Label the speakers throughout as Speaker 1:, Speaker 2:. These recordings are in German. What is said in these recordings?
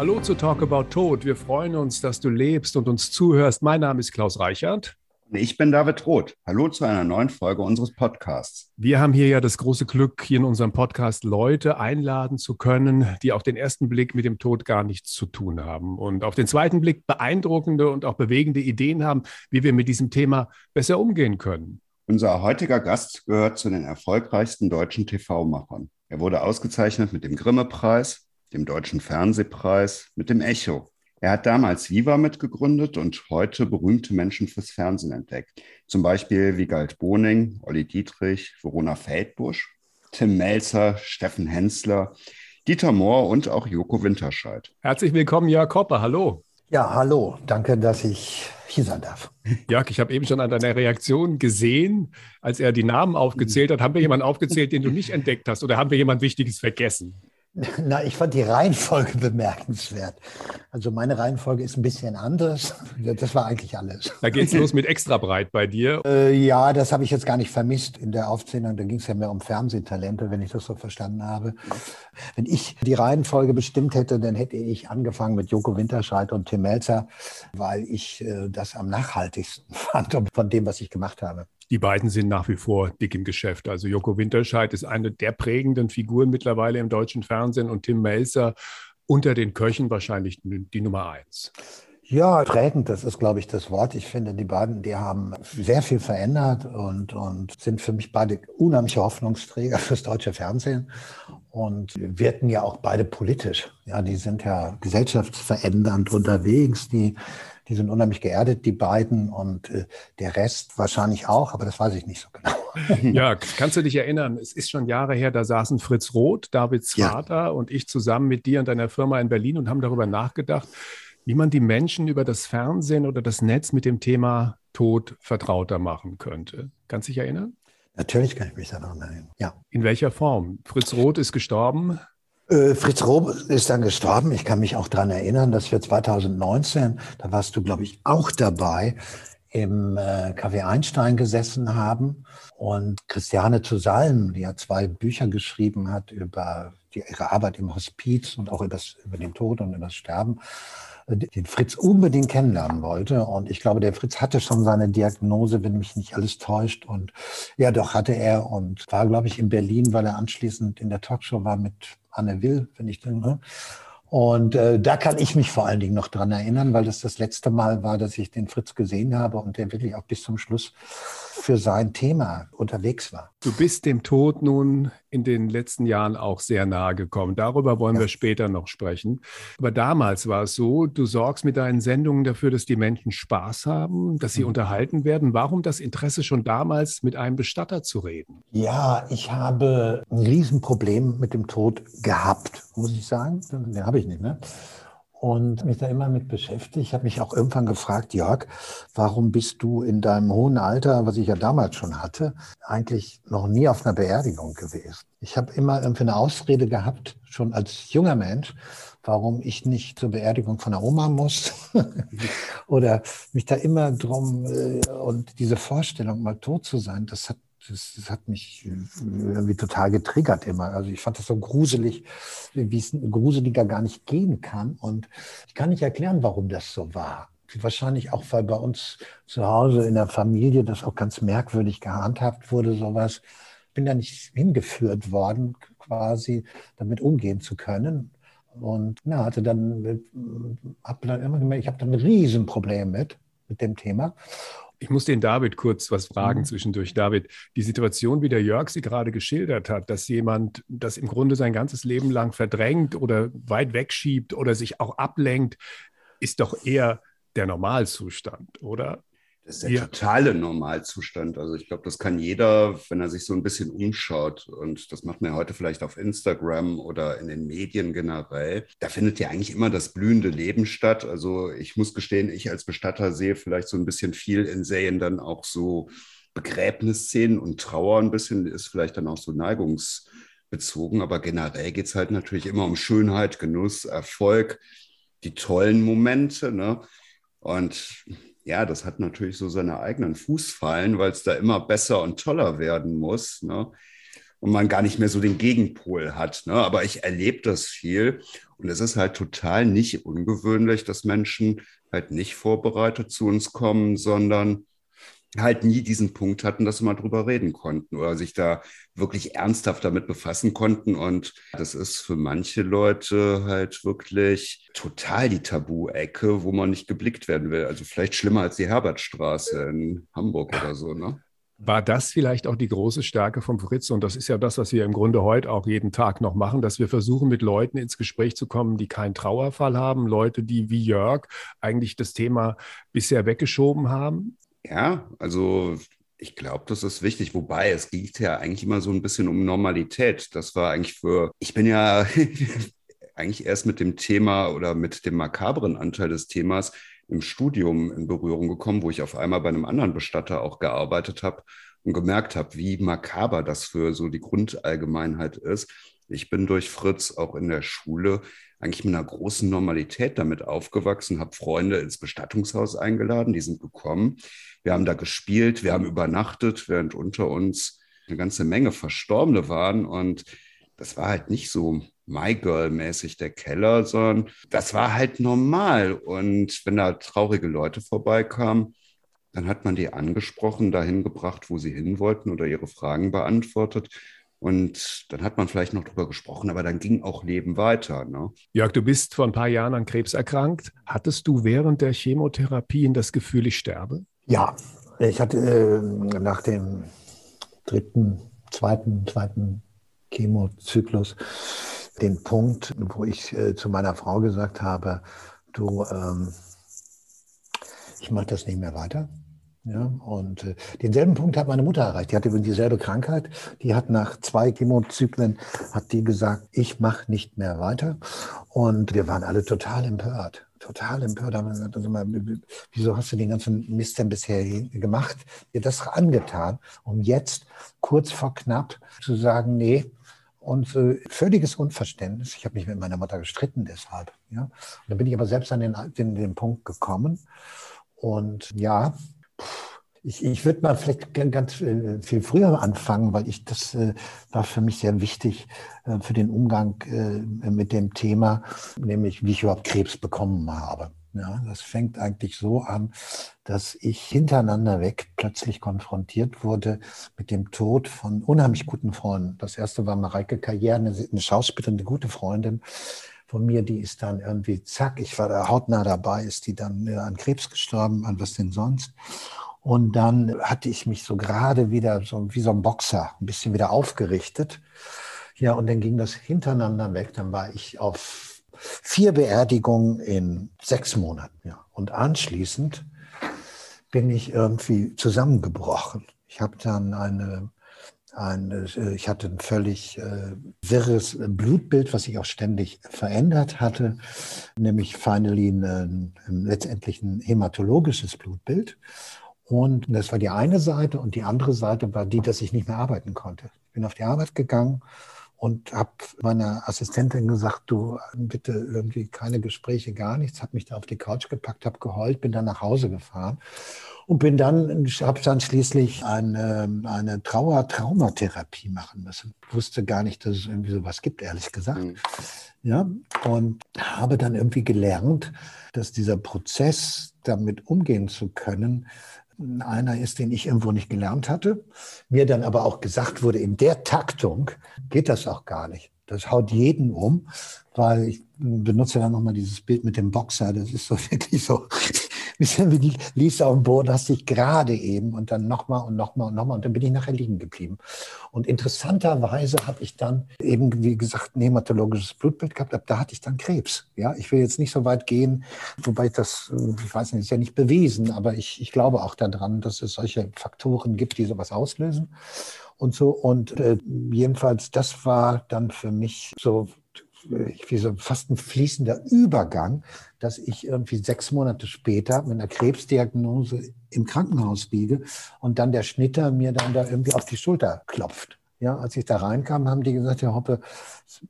Speaker 1: Hallo zu Talk About Tod. Wir freuen uns, dass du lebst und uns zuhörst. Mein Name ist Klaus Reichert.
Speaker 2: Ich bin David Roth. Hallo zu einer neuen Folge unseres Podcasts.
Speaker 1: Wir haben hier ja das große Glück, hier in unserem Podcast Leute einladen zu können, die auf den ersten Blick mit dem Tod gar nichts zu tun haben und auf den zweiten Blick beeindruckende und auch bewegende Ideen haben, wie wir mit diesem Thema besser umgehen können.
Speaker 2: Unser heutiger Gast gehört zu den erfolgreichsten deutschen TV-Machern. Er wurde ausgezeichnet mit dem Grimme-Preis, dem Deutschen Fernsehpreis, mit dem Echo. Er hat damals Viva mitgegründet und heute berühmte Menschen fürs Fernsehen entdeckt. Zum Beispiel Wiegald Boning, Olli Dietrich, Verona Feldbusch, Tim Melzer, Steffen Hensler, Dieter Mohr und auch Joko Winterscheid.
Speaker 1: Herzlich willkommen, Jörg Hoppe. Hallo.
Speaker 3: Ja, hallo. Danke, dass ich hier sein darf.
Speaker 1: Jörg, ich habe eben schon an deiner Reaktion gesehen, als er die Namen aufgezählt hat. Haben wir jemanden aufgezählt, den du nicht entdeckt hast oder haben wir jemand Wichtiges vergessen?
Speaker 3: Na, ich fand die Reihenfolge bemerkenswert. Also meine Reihenfolge ist ein bisschen anders. Das war eigentlich alles.
Speaker 1: Da geht es los mit extra breit bei dir.
Speaker 3: Äh, ja, das habe ich jetzt gar nicht vermisst in der Aufzählung. Da ging es ja mehr um Fernsehtalente, wenn ich das so verstanden habe. Wenn ich die Reihenfolge bestimmt hätte, dann hätte ich angefangen mit Joko Winterscheid und Tim Melzer, weil ich äh, das am nachhaltigsten fand von dem, was ich gemacht habe
Speaker 1: die beiden sind nach wie vor dick im Geschäft. Also Joko Winterscheid ist eine der prägenden Figuren mittlerweile im deutschen Fernsehen und Tim Melzer unter den Köchen wahrscheinlich die Nummer eins.
Speaker 3: Ja, prägend, das ist, glaube ich, das Wort. Ich finde, die beiden, die haben sehr viel verändert und, und sind für mich beide unheimliche Hoffnungsträger fürs deutsche Fernsehen und wirken ja auch beide politisch. Ja, die sind ja gesellschaftsverändernd unterwegs. Die die sind unheimlich geerdet, die beiden, und äh, der Rest wahrscheinlich auch, aber das weiß ich nicht so genau.
Speaker 1: Ja, kannst du dich erinnern, es ist schon Jahre her, da saßen Fritz Roth, Davids ja. Vater und ich zusammen mit dir und deiner Firma in Berlin und haben darüber nachgedacht, wie man die Menschen über das Fernsehen oder das Netz mit dem Thema Tod vertrauter machen könnte. Kannst du dich erinnern?
Speaker 3: Natürlich kann ich mich daran erinnern, ja.
Speaker 1: In welcher Form? Fritz Roth ist gestorben.
Speaker 3: Äh, Fritz Rob ist dann gestorben. Ich kann mich auch daran erinnern, dass wir 2019, da warst du, glaube ich, auch dabei, im äh, Café Einstein gesessen haben und Christiane zu Salm, die ja zwei Bücher geschrieben hat über ihre Arbeit im Hospiz und auch über, das, über den Tod und über das Sterben, den Fritz unbedingt kennenlernen wollte. Und ich glaube, der Fritz hatte schon seine Diagnose, wenn mich nicht alles täuscht. Und ja, doch hatte er und war, glaube ich, in Berlin, weil er anschließend in der Talkshow war mit Anne Will, wenn ich dann. Ne? Und äh, da kann ich mich vor allen Dingen noch dran erinnern, weil das das letzte Mal war, dass ich den Fritz gesehen habe und der wirklich auch bis zum Schluss für sein Thema unterwegs war.
Speaker 1: Du bist dem Tod nun in den letzten Jahren auch sehr nahe gekommen. Darüber wollen ja. wir später noch sprechen. Aber damals war es so, du sorgst mit deinen Sendungen dafür, dass die Menschen Spaß haben, dass sie mhm. unterhalten werden. Warum das Interesse schon damals mit einem Bestatter zu reden?
Speaker 3: Ja, ich habe ein Riesenproblem mit dem Tod gehabt, muss ich sagen. Den habe ich nicht mehr und mich da immer mit beschäftigt. Ich habe mich auch irgendwann gefragt, Jörg, warum bist du in deinem hohen Alter, was ich ja damals schon hatte, eigentlich noch nie auf einer Beerdigung gewesen? Ich habe immer irgendwie eine Ausrede gehabt, schon als junger Mensch, warum ich nicht zur Beerdigung von der Oma muss oder mich da immer drum äh, und diese Vorstellung, mal tot zu sein, das hat das, das, hat mich irgendwie total getriggert immer. Also ich fand das so gruselig, wie es gruseliger gar nicht gehen kann. Und ich kann nicht erklären, warum das so war. Wahrscheinlich auch, weil bei uns zu Hause in der Familie das auch ganz merkwürdig gehandhabt wurde, sowas. Bin da nicht hingeführt worden, quasi damit umgehen zu können. Und ja, hatte dann, hab dann immer gemerkt, ich habe da ein Riesenproblem mit, mit dem Thema.
Speaker 1: Ich muss den David kurz was fragen mhm. zwischendurch. David, die Situation, wie der Jörg sie gerade geschildert hat, dass jemand das im Grunde sein ganzes Leben lang verdrängt oder weit wegschiebt oder sich auch ablenkt, ist doch eher der Normalzustand, oder?
Speaker 2: Das ist der ja. totale Normalzustand. Also ich glaube, das kann jeder, wenn er sich so ein bisschen umschaut. Und das macht man ja heute vielleicht auf Instagram oder in den Medien generell. Da findet ja eigentlich immer das blühende Leben statt. Also ich muss gestehen, ich als Bestatter sehe vielleicht so ein bisschen viel in Serien dann auch so Begräbnisszenen und Trauer ein bisschen ist vielleicht dann auch so neigungsbezogen. Aber generell geht es halt natürlich immer um Schönheit, Genuss, Erfolg, die tollen Momente. Ne? Und ja, das hat natürlich so seine eigenen Fußfallen, weil es da immer besser und toller werden muss. Ne? und man gar nicht mehr so den Gegenpol hat. Ne? Aber ich erlebe das viel und es ist halt total nicht ungewöhnlich, dass Menschen halt nicht vorbereitet zu uns kommen, sondern halt nie diesen Punkt hatten, dass sie mal drüber reden konnten oder sich da wirklich ernsthaft damit befassen konnten. Und das ist für manche Leute halt wirklich total die Tabu-Ecke, wo man nicht geblickt werden will. Also vielleicht schlimmer als die Herbertstraße in Hamburg oder so, ne?
Speaker 1: War das vielleicht auch die große Stärke von Fritz? Und das ist ja das, was wir im Grunde heute auch jeden Tag noch machen, dass wir versuchen, mit Leuten ins Gespräch zu kommen, die keinen Trauerfall haben, Leute, die wie Jörg eigentlich das Thema bisher weggeschoben haben.
Speaker 2: Ja, also ich glaube, das ist wichtig. Wobei es geht ja eigentlich immer so ein bisschen um Normalität. Das war eigentlich für, ich bin ja eigentlich erst mit dem Thema oder mit dem makabren Anteil des Themas im Studium in Berührung gekommen, wo ich auf einmal bei einem anderen Bestatter auch gearbeitet habe und gemerkt habe, wie makaber das für so die Grundallgemeinheit ist. Ich bin durch Fritz auch in der Schule eigentlich mit einer großen Normalität damit aufgewachsen, habe Freunde ins Bestattungshaus eingeladen, die sind gekommen. Wir haben da gespielt, wir haben übernachtet, während unter uns eine ganze Menge Verstorbene waren und das war halt nicht so My Girl-mäßig der Keller, sondern das war halt normal. Und wenn da traurige Leute vorbeikamen, dann hat man die angesprochen, dahin gebracht, wo sie hin wollten oder ihre Fragen beantwortet. Und dann hat man vielleicht noch drüber gesprochen, aber dann ging auch Leben weiter. Ne?
Speaker 1: Jörg, du bist vor ein paar Jahren an Krebs erkrankt. Hattest du während der Chemotherapien das Gefühl, ich sterbe?
Speaker 3: Ja, ich hatte äh, nach dem dritten, zweiten, zweiten Chemozyklus den Punkt, wo ich äh, zu meiner Frau gesagt habe, du, ähm, ich mache das nicht mehr weiter. Ja, und äh, denselben Punkt hat meine Mutter erreicht. Die hatte übrigens dieselbe Krankheit. Die hat nach zwei Chemozyklen hat die gesagt, ich mache nicht mehr weiter. Und wir waren alle total empört. Total empört. Haben gesagt, also mal, wieso hast du den ganzen Mist denn bisher gemacht? Dir das angetan, um jetzt kurz vor knapp zu sagen, nee, und äh, völliges Unverständnis. Ich habe mich mit meiner Mutter gestritten deshalb. Ja? Und dann bin ich aber selbst an den, den, den Punkt gekommen. Und ja, ich, ich würde mal vielleicht ganz äh, viel früher anfangen, weil ich das äh, war für mich sehr wichtig äh, für den Umgang äh, mit dem Thema, nämlich wie ich überhaupt Krebs bekommen habe. Ja, das fängt eigentlich so an, dass ich hintereinander weg plötzlich konfrontiert wurde mit dem Tod von unheimlich guten Freunden. Das erste war Mareike Karriere, eine, Schauspielerin, eine gute Freundin von mir, die ist dann irgendwie, zack, ich war da hautnah dabei, ist die dann äh, an Krebs gestorben, an was denn sonst. Und dann hatte ich mich so gerade wieder so wie so ein Boxer ein bisschen wieder aufgerichtet. Ja, und dann ging das hintereinander weg. Dann war ich auf Vier Beerdigungen in sechs Monaten. Ja. Und anschließend bin ich irgendwie zusammengebrochen. Ich habe dann eine, eine, ich hatte ein völlig äh, wirres Blutbild, was sich auch ständig verändert hatte, nämlich finally ein, ein, letztendlich ein hämatologisches Blutbild. Und das war die eine Seite und die andere Seite war die, dass ich nicht mehr arbeiten konnte. Ich bin auf die Arbeit gegangen und habe meiner Assistentin gesagt, du bitte irgendwie keine Gespräche, gar nichts, habe mich da auf die Couch gepackt, habe geheult, bin dann nach Hause gefahren und bin dann, habe dann schließlich eine, eine Trauer-Traumatherapie machen müssen. Ich wusste gar nicht, dass es irgendwie sowas gibt, ehrlich gesagt. Mhm. Ja, und habe dann irgendwie gelernt, dass dieser Prozess, damit umgehen zu können, einer ist, den ich irgendwo nicht gelernt hatte. Mir dann aber auch gesagt wurde, in der Taktung geht das auch gar nicht. Das haut jeden um, weil ich benutze dann nochmal dieses Bild mit dem Boxer. Das ist so wirklich so, bisschen wie Lisa auf dem Boden, hast dich gerade eben und dann nochmal und nochmal und nochmal und dann bin ich nachher liegen geblieben. Und interessanterweise habe ich dann eben, wie gesagt, ein hämatologisches Blutbild gehabt, ab da hatte ich dann Krebs. Ja, ich will jetzt nicht so weit gehen, wobei das, ich weiß nicht, ist ja nicht bewiesen, aber ich, ich glaube auch daran, dass es solche Faktoren gibt, die sowas auslösen und so. Und äh, jedenfalls, das war dann für mich so wie so fast ein fließender Übergang, dass ich irgendwie sechs Monate später mit einer Krebsdiagnose im Krankenhaus liege und dann der Schnitter mir dann da irgendwie auf die Schulter klopft. Ja, als ich da reinkam, haben die gesagt, Herr Hoppe,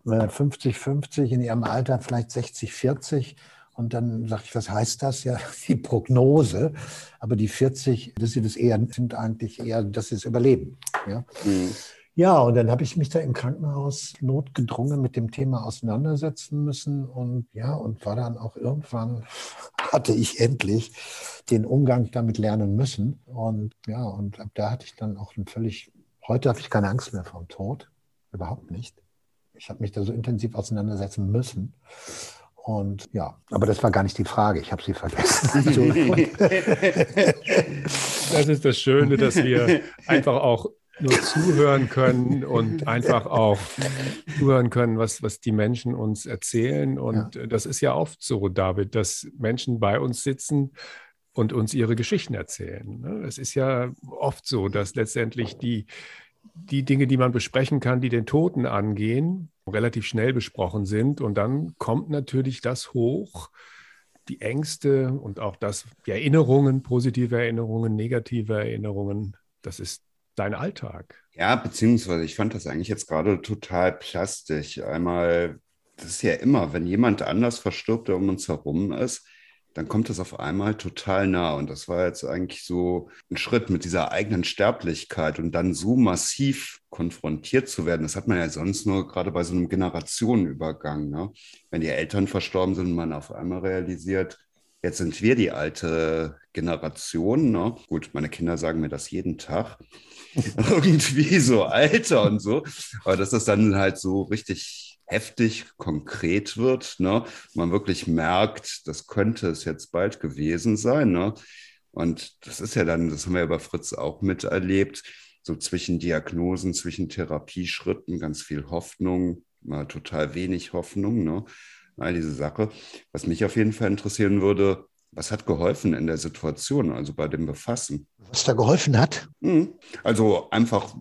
Speaker 3: 50, 50, in Ihrem Alter vielleicht 60, 40. Und dann sagte ich, was heißt das? Ja, die Prognose. Aber die 40, das sind, das eher, sind eigentlich eher, das ist Überleben. Ja. Mhm. Ja, und dann habe ich mich da im Krankenhaus notgedrungen mit dem Thema auseinandersetzen müssen. Und ja, und war dann auch irgendwann, hatte ich endlich den Umgang damit lernen müssen. Und ja, und ab da hatte ich dann auch ein völlig, heute habe ich keine Angst mehr vom Tod. Überhaupt nicht. Ich habe mich da so intensiv auseinandersetzen müssen. Und ja, aber das war gar nicht die Frage. Ich habe sie vergessen.
Speaker 1: das ist das Schöne, dass wir einfach auch nur zuhören können und einfach auch zuhören können, was, was die Menschen uns erzählen. Und ja. das ist ja oft so, David, dass Menschen bei uns sitzen und uns ihre Geschichten erzählen. Ne? Es ist ja oft so, dass letztendlich die, die Dinge, die man besprechen kann, die den Toten angehen, relativ schnell besprochen sind. Und dann kommt natürlich das hoch, die Ängste und auch das, die Erinnerungen, positive Erinnerungen, negative Erinnerungen. Das ist dein Alltag?
Speaker 2: Ja, beziehungsweise ich fand das eigentlich jetzt gerade total plastisch. Einmal, das ist ja immer, wenn jemand anders verstirbt, der um uns herum ist, dann kommt das auf einmal total nah. Und das war jetzt eigentlich so ein Schritt mit dieser eigenen Sterblichkeit und dann so massiv konfrontiert zu werden. Das hat man ja sonst nur gerade bei so einem Generationenübergang. Ne? Wenn die Eltern verstorben sind man auf einmal realisiert, jetzt sind wir die alte Generation. Ne? Gut, meine Kinder sagen mir das jeden Tag. irgendwie so Alter und so. Aber dass das dann halt so richtig heftig, konkret wird, ne? man wirklich merkt, das könnte es jetzt bald gewesen sein. Ne? Und das ist ja dann, das haben wir ja bei Fritz auch miterlebt, so zwischen Diagnosen, zwischen Therapieschritten, ganz viel Hoffnung, mal total wenig Hoffnung, ne? all diese Sache. Was mich auf jeden Fall interessieren würde, was hat geholfen in der Situation, also bei dem Befassen?
Speaker 3: Was da geholfen hat?
Speaker 2: Hm. Also einfach,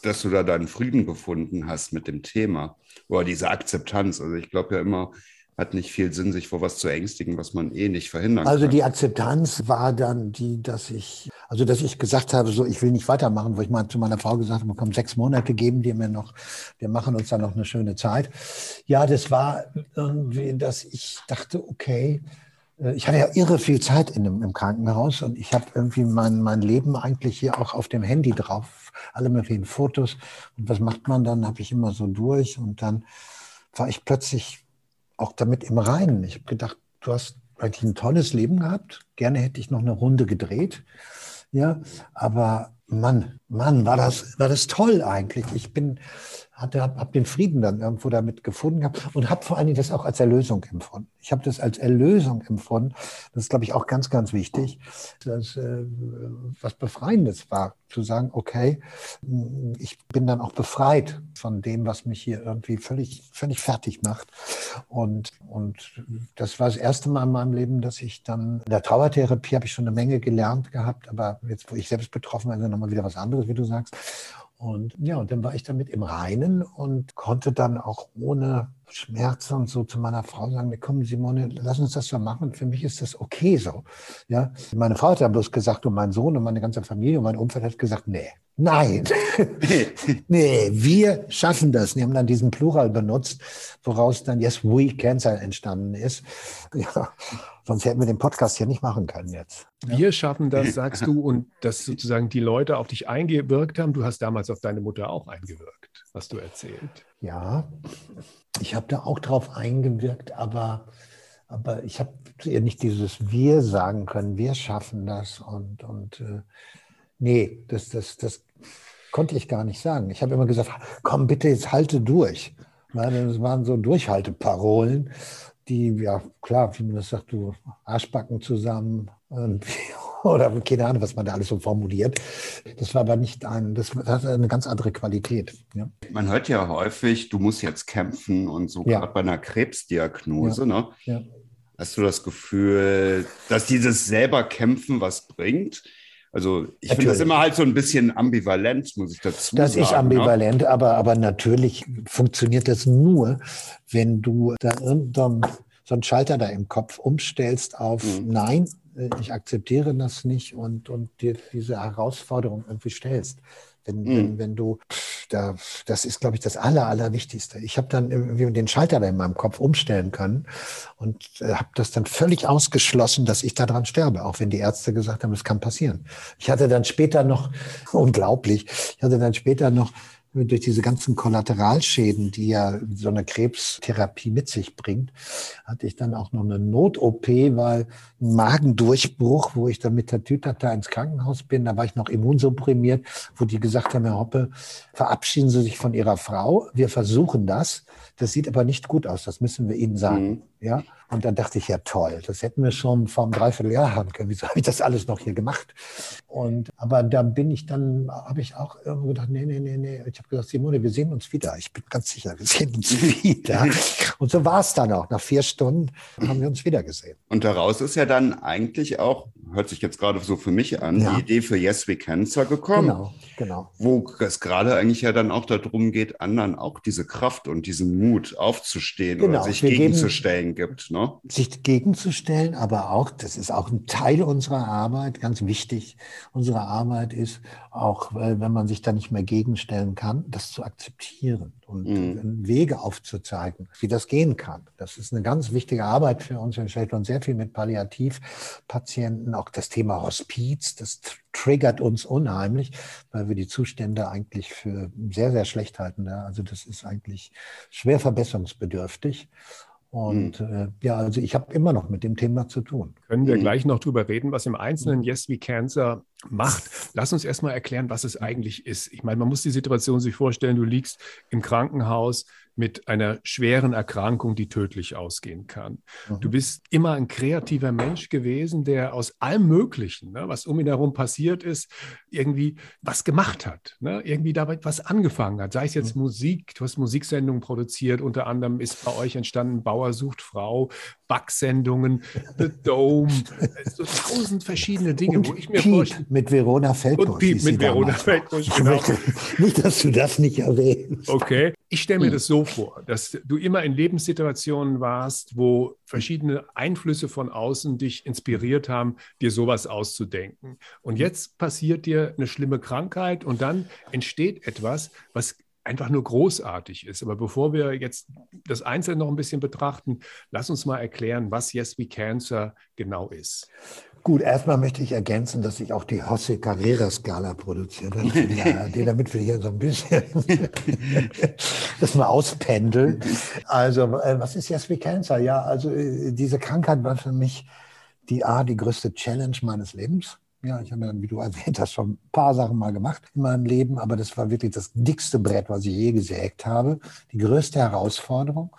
Speaker 2: dass du da deinen Frieden gefunden hast mit dem Thema oder diese Akzeptanz. Also ich glaube ja immer, hat nicht viel Sinn, sich vor was zu ängstigen, was man eh nicht verhindern
Speaker 3: also
Speaker 2: kann.
Speaker 3: Also die Akzeptanz war dann die, dass ich, also dass ich gesagt habe, so ich will nicht weitermachen, wo ich mal zu meiner Frau gesagt habe, komm, sechs Monate geben die mir noch, wir machen uns dann noch eine schöne Zeit. Ja, das war irgendwie, dass ich dachte, okay, äh, ich hatte ja irre viel Zeit in dem, im Krankenhaus und ich habe irgendwie mein, mein Leben eigentlich hier auch auf dem Handy drauf, alle möglichen Fotos. Und was macht man dann? Habe ich immer so durch und dann war ich plötzlich auch damit im Reinen. Ich habe gedacht, du hast eigentlich ein tolles Leben gehabt. Gerne hätte ich noch eine Runde gedreht. Ja, aber Mann, Mann, war das, war das toll eigentlich. Ich bin, hatte, habe hab den Frieden dann irgendwo damit gefunden gehabt und habe vor allen Dingen das auch als Erlösung empfunden. Ich habe das als Erlösung empfunden. Das ist, glaube ich, auch ganz, ganz wichtig, dass äh, was Befreiendes war, zu sagen, okay, ich bin dann auch befreit von dem, was mich hier irgendwie völlig, völlig fertig macht. Und, und das war das erste Mal in meinem Leben, dass ich dann in der Trauertherapie habe ich schon eine Menge gelernt gehabt, aber jetzt, wo ich selbst betroffen bin, ist nochmal wieder was anderes, wie du sagst. Und ja, und dann war ich damit im Reinen und konnte dann auch ohne Schmerzen und so zu meiner Frau sagen, komm Simone, lass uns das so machen. Für mich ist das okay so. Ja, meine Frau hat ja bloß gesagt und mein Sohn und meine ganze Familie und mein Umfeld hat gesagt, nee, nein, nee, wir schaffen das. Die haben dann diesen Plural benutzt, woraus dann Yes, We Cancer entstanden ist. Ja, sonst hätten wir den Podcast hier nicht machen können jetzt.
Speaker 1: Wir schaffen das, sagst du, und dass sozusagen die Leute auf dich eingewirkt haben. Du hast damals auf deine Mutter auch eingewirkt, was du erzählt.
Speaker 3: Ja, ich habe da auch drauf eingewirkt, aber, aber ich habe ihr nicht dieses Wir sagen können, wir schaffen das und, und äh, nee, das, das, das konnte ich gar nicht sagen. Ich habe immer gesagt, komm bitte, jetzt halte durch. Das waren so Durchhalteparolen, die, ja klar, wie man das sagt, du Arschbacken zusammen oder keine Ahnung, was man da alles so formuliert. Das war aber nicht ein, das, das hat eine ganz andere Qualität. Ja.
Speaker 2: Man hört ja häufig, du musst jetzt kämpfen und so ja. gerade bei einer Krebsdiagnose. Ne? Ja. Hast du das Gefühl, dass dieses selber kämpfen was bringt? Also ich finde das immer halt so ein bisschen ambivalent, muss ich dazu
Speaker 3: das
Speaker 2: sagen.
Speaker 3: Das ist ne? ambivalent, ne? aber, aber natürlich funktioniert das nur, wenn du da irgendein so einen Schalter da im Kopf umstellst auf mhm. Nein, äh, ich akzeptiere das nicht und, und dir diese Herausforderung irgendwie stellst. Wenn, mhm. wenn, wenn du, da, das ist, glaube ich, das Aller, Allerwichtigste. Ich habe dann irgendwie den Schalter da in meinem Kopf umstellen können und äh, habe das dann völlig ausgeschlossen, dass ich daran sterbe, auch wenn die Ärzte gesagt haben, es kann passieren. Ich hatte dann später noch, unglaublich, ich hatte dann später noch durch diese ganzen Kollateralschäden, die ja so eine Krebstherapie mit sich bringt, hatte ich dann auch noch eine Not-OP, weil ein Magendurchbruch, wo ich dann mit der Tütata ins Krankenhaus bin, da war ich noch immunsupprimiert, wo die gesagt haben, Herr Hoppe, verabschieden Sie sich von Ihrer Frau. Wir versuchen das. Das sieht aber nicht gut aus. Das müssen wir Ihnen sagen. Mhm. Ja. Und dann dachte ich, ja toll, das hätten wir schon vor einem Dreivierteljahr haben können. Wieso habe ich das alles noch hier gemacht? Und aber da bin ich dann, habe ich auch irgendwo gedacht, nee, nee, nee, nee. Ich habe gesagt, Simone, wir sehen uns wieder. Ich bin ganz sicher, wir sehen uns wieder. Und so war es dann auch. Nach vier Stunden haben wir uns wieder gesehen.
Speaker 2: Und daraus ist ja dann eigentlich auch, hört sich jetzt gerade so für mich an, ja. die Idee für Yes We Cancer gekommen.
Speaker 3: Genau, genau.
Speaker 2: Wo es gerade eigentlich ja dann auch darum geht, anderen auch diese Kraft und diesen Mut aufzustehen genau. oder sich gegenzustellen gibt. Ne?
Speaker 3: Sich gegenzustellen, aber auch, das ist auch ein Teil unserer Arbeit, ganz wichtig. Unsere Arbeit ist auch, wenn man sich da nicht mehr gegenstellen kann, das zu akzeptieren und mhm. Wege aufzuzeigen, wie das gehen kann. Das ist eine ganz wichtige Arbeit für uns. Wir beschäftigen uns sehr viel mit Palliativpatienten. Auch das Thema Hospiz, das triggert uns unheimlich, weil wir die Zustände eigentlich für sehr, sehr schlecht halten. Also das ist eigentlich schwer verbesserungsbedürftig. Und mhm. äh, ja, also ich habe immer noch mit dem Thema zu tun.
Speaker 1: Können wir mhm. gleich noch drüber reden, was im Einzelnen Yes We Cancer macht. Lass uns erstmal erklären, was es eigentlich ist. Ich meine, man muss die Situation sich vorstellen, du liegst im Krankenhaus mit einer schweren Erkrankung, die tödlich ausgehen kann. Mhm. Du bist immer ein kreativer Mensch gewesen, der aus allem Möglichen, ne, was um ihn herum passiert ist, irgendwie was gemacht hat, ne, irgendwie dabei was angefangen hat. Sei es jetzt mhm. Musik, du hast Musiksendungen produziert, unter anderem ist bei euch entstanden Bauer sucht Frau, Backsendungen, The Dome, so tausend verschiedene Dinge,
Speaker 3: und wo ich mir vorstelle. Mit Verona Feldbusch. Und
Speaker 1: Piep mit Verona Feldbusch, genau.
Speaker 3: Nicht, dass du das nicht erwähnst.
Speaker 1: Okay. Ich stelle mir hm. das so vor, dass du immer in Lebenssituationen warst, wo verschiedene Einflüsse von außen dich inspiriert haben, dir sowas auszudenken. Und jetzt passiert dir eine schlimme Krankheit und dann entsteht etwas, was einfach nur großartig ist. Aber bevor wir jetzt das Einzelne noch ein bisschen betrachten, lass uns mal erklären, was Yes We Cancer genau ist.
Speaker 3: Gut, erstmal möchte ich ergänzen, dass ich auch die Hosse Carrera Skala produziert habe, damit wir hier so ein bisschen das mal auspendeln. Also, äh, was ist Yes We Cancer? Ja, also äh, diese Krankheit war für mich die A, die größte Challenge meines Lebens. Ja, ich habe ja, wie du erwähnt hast, schon ein paar Sachen mal gemacht in meinem Leben, aber das war wirklich das dickste Brett, was ich je gesägt habe. Die größte Herausforderung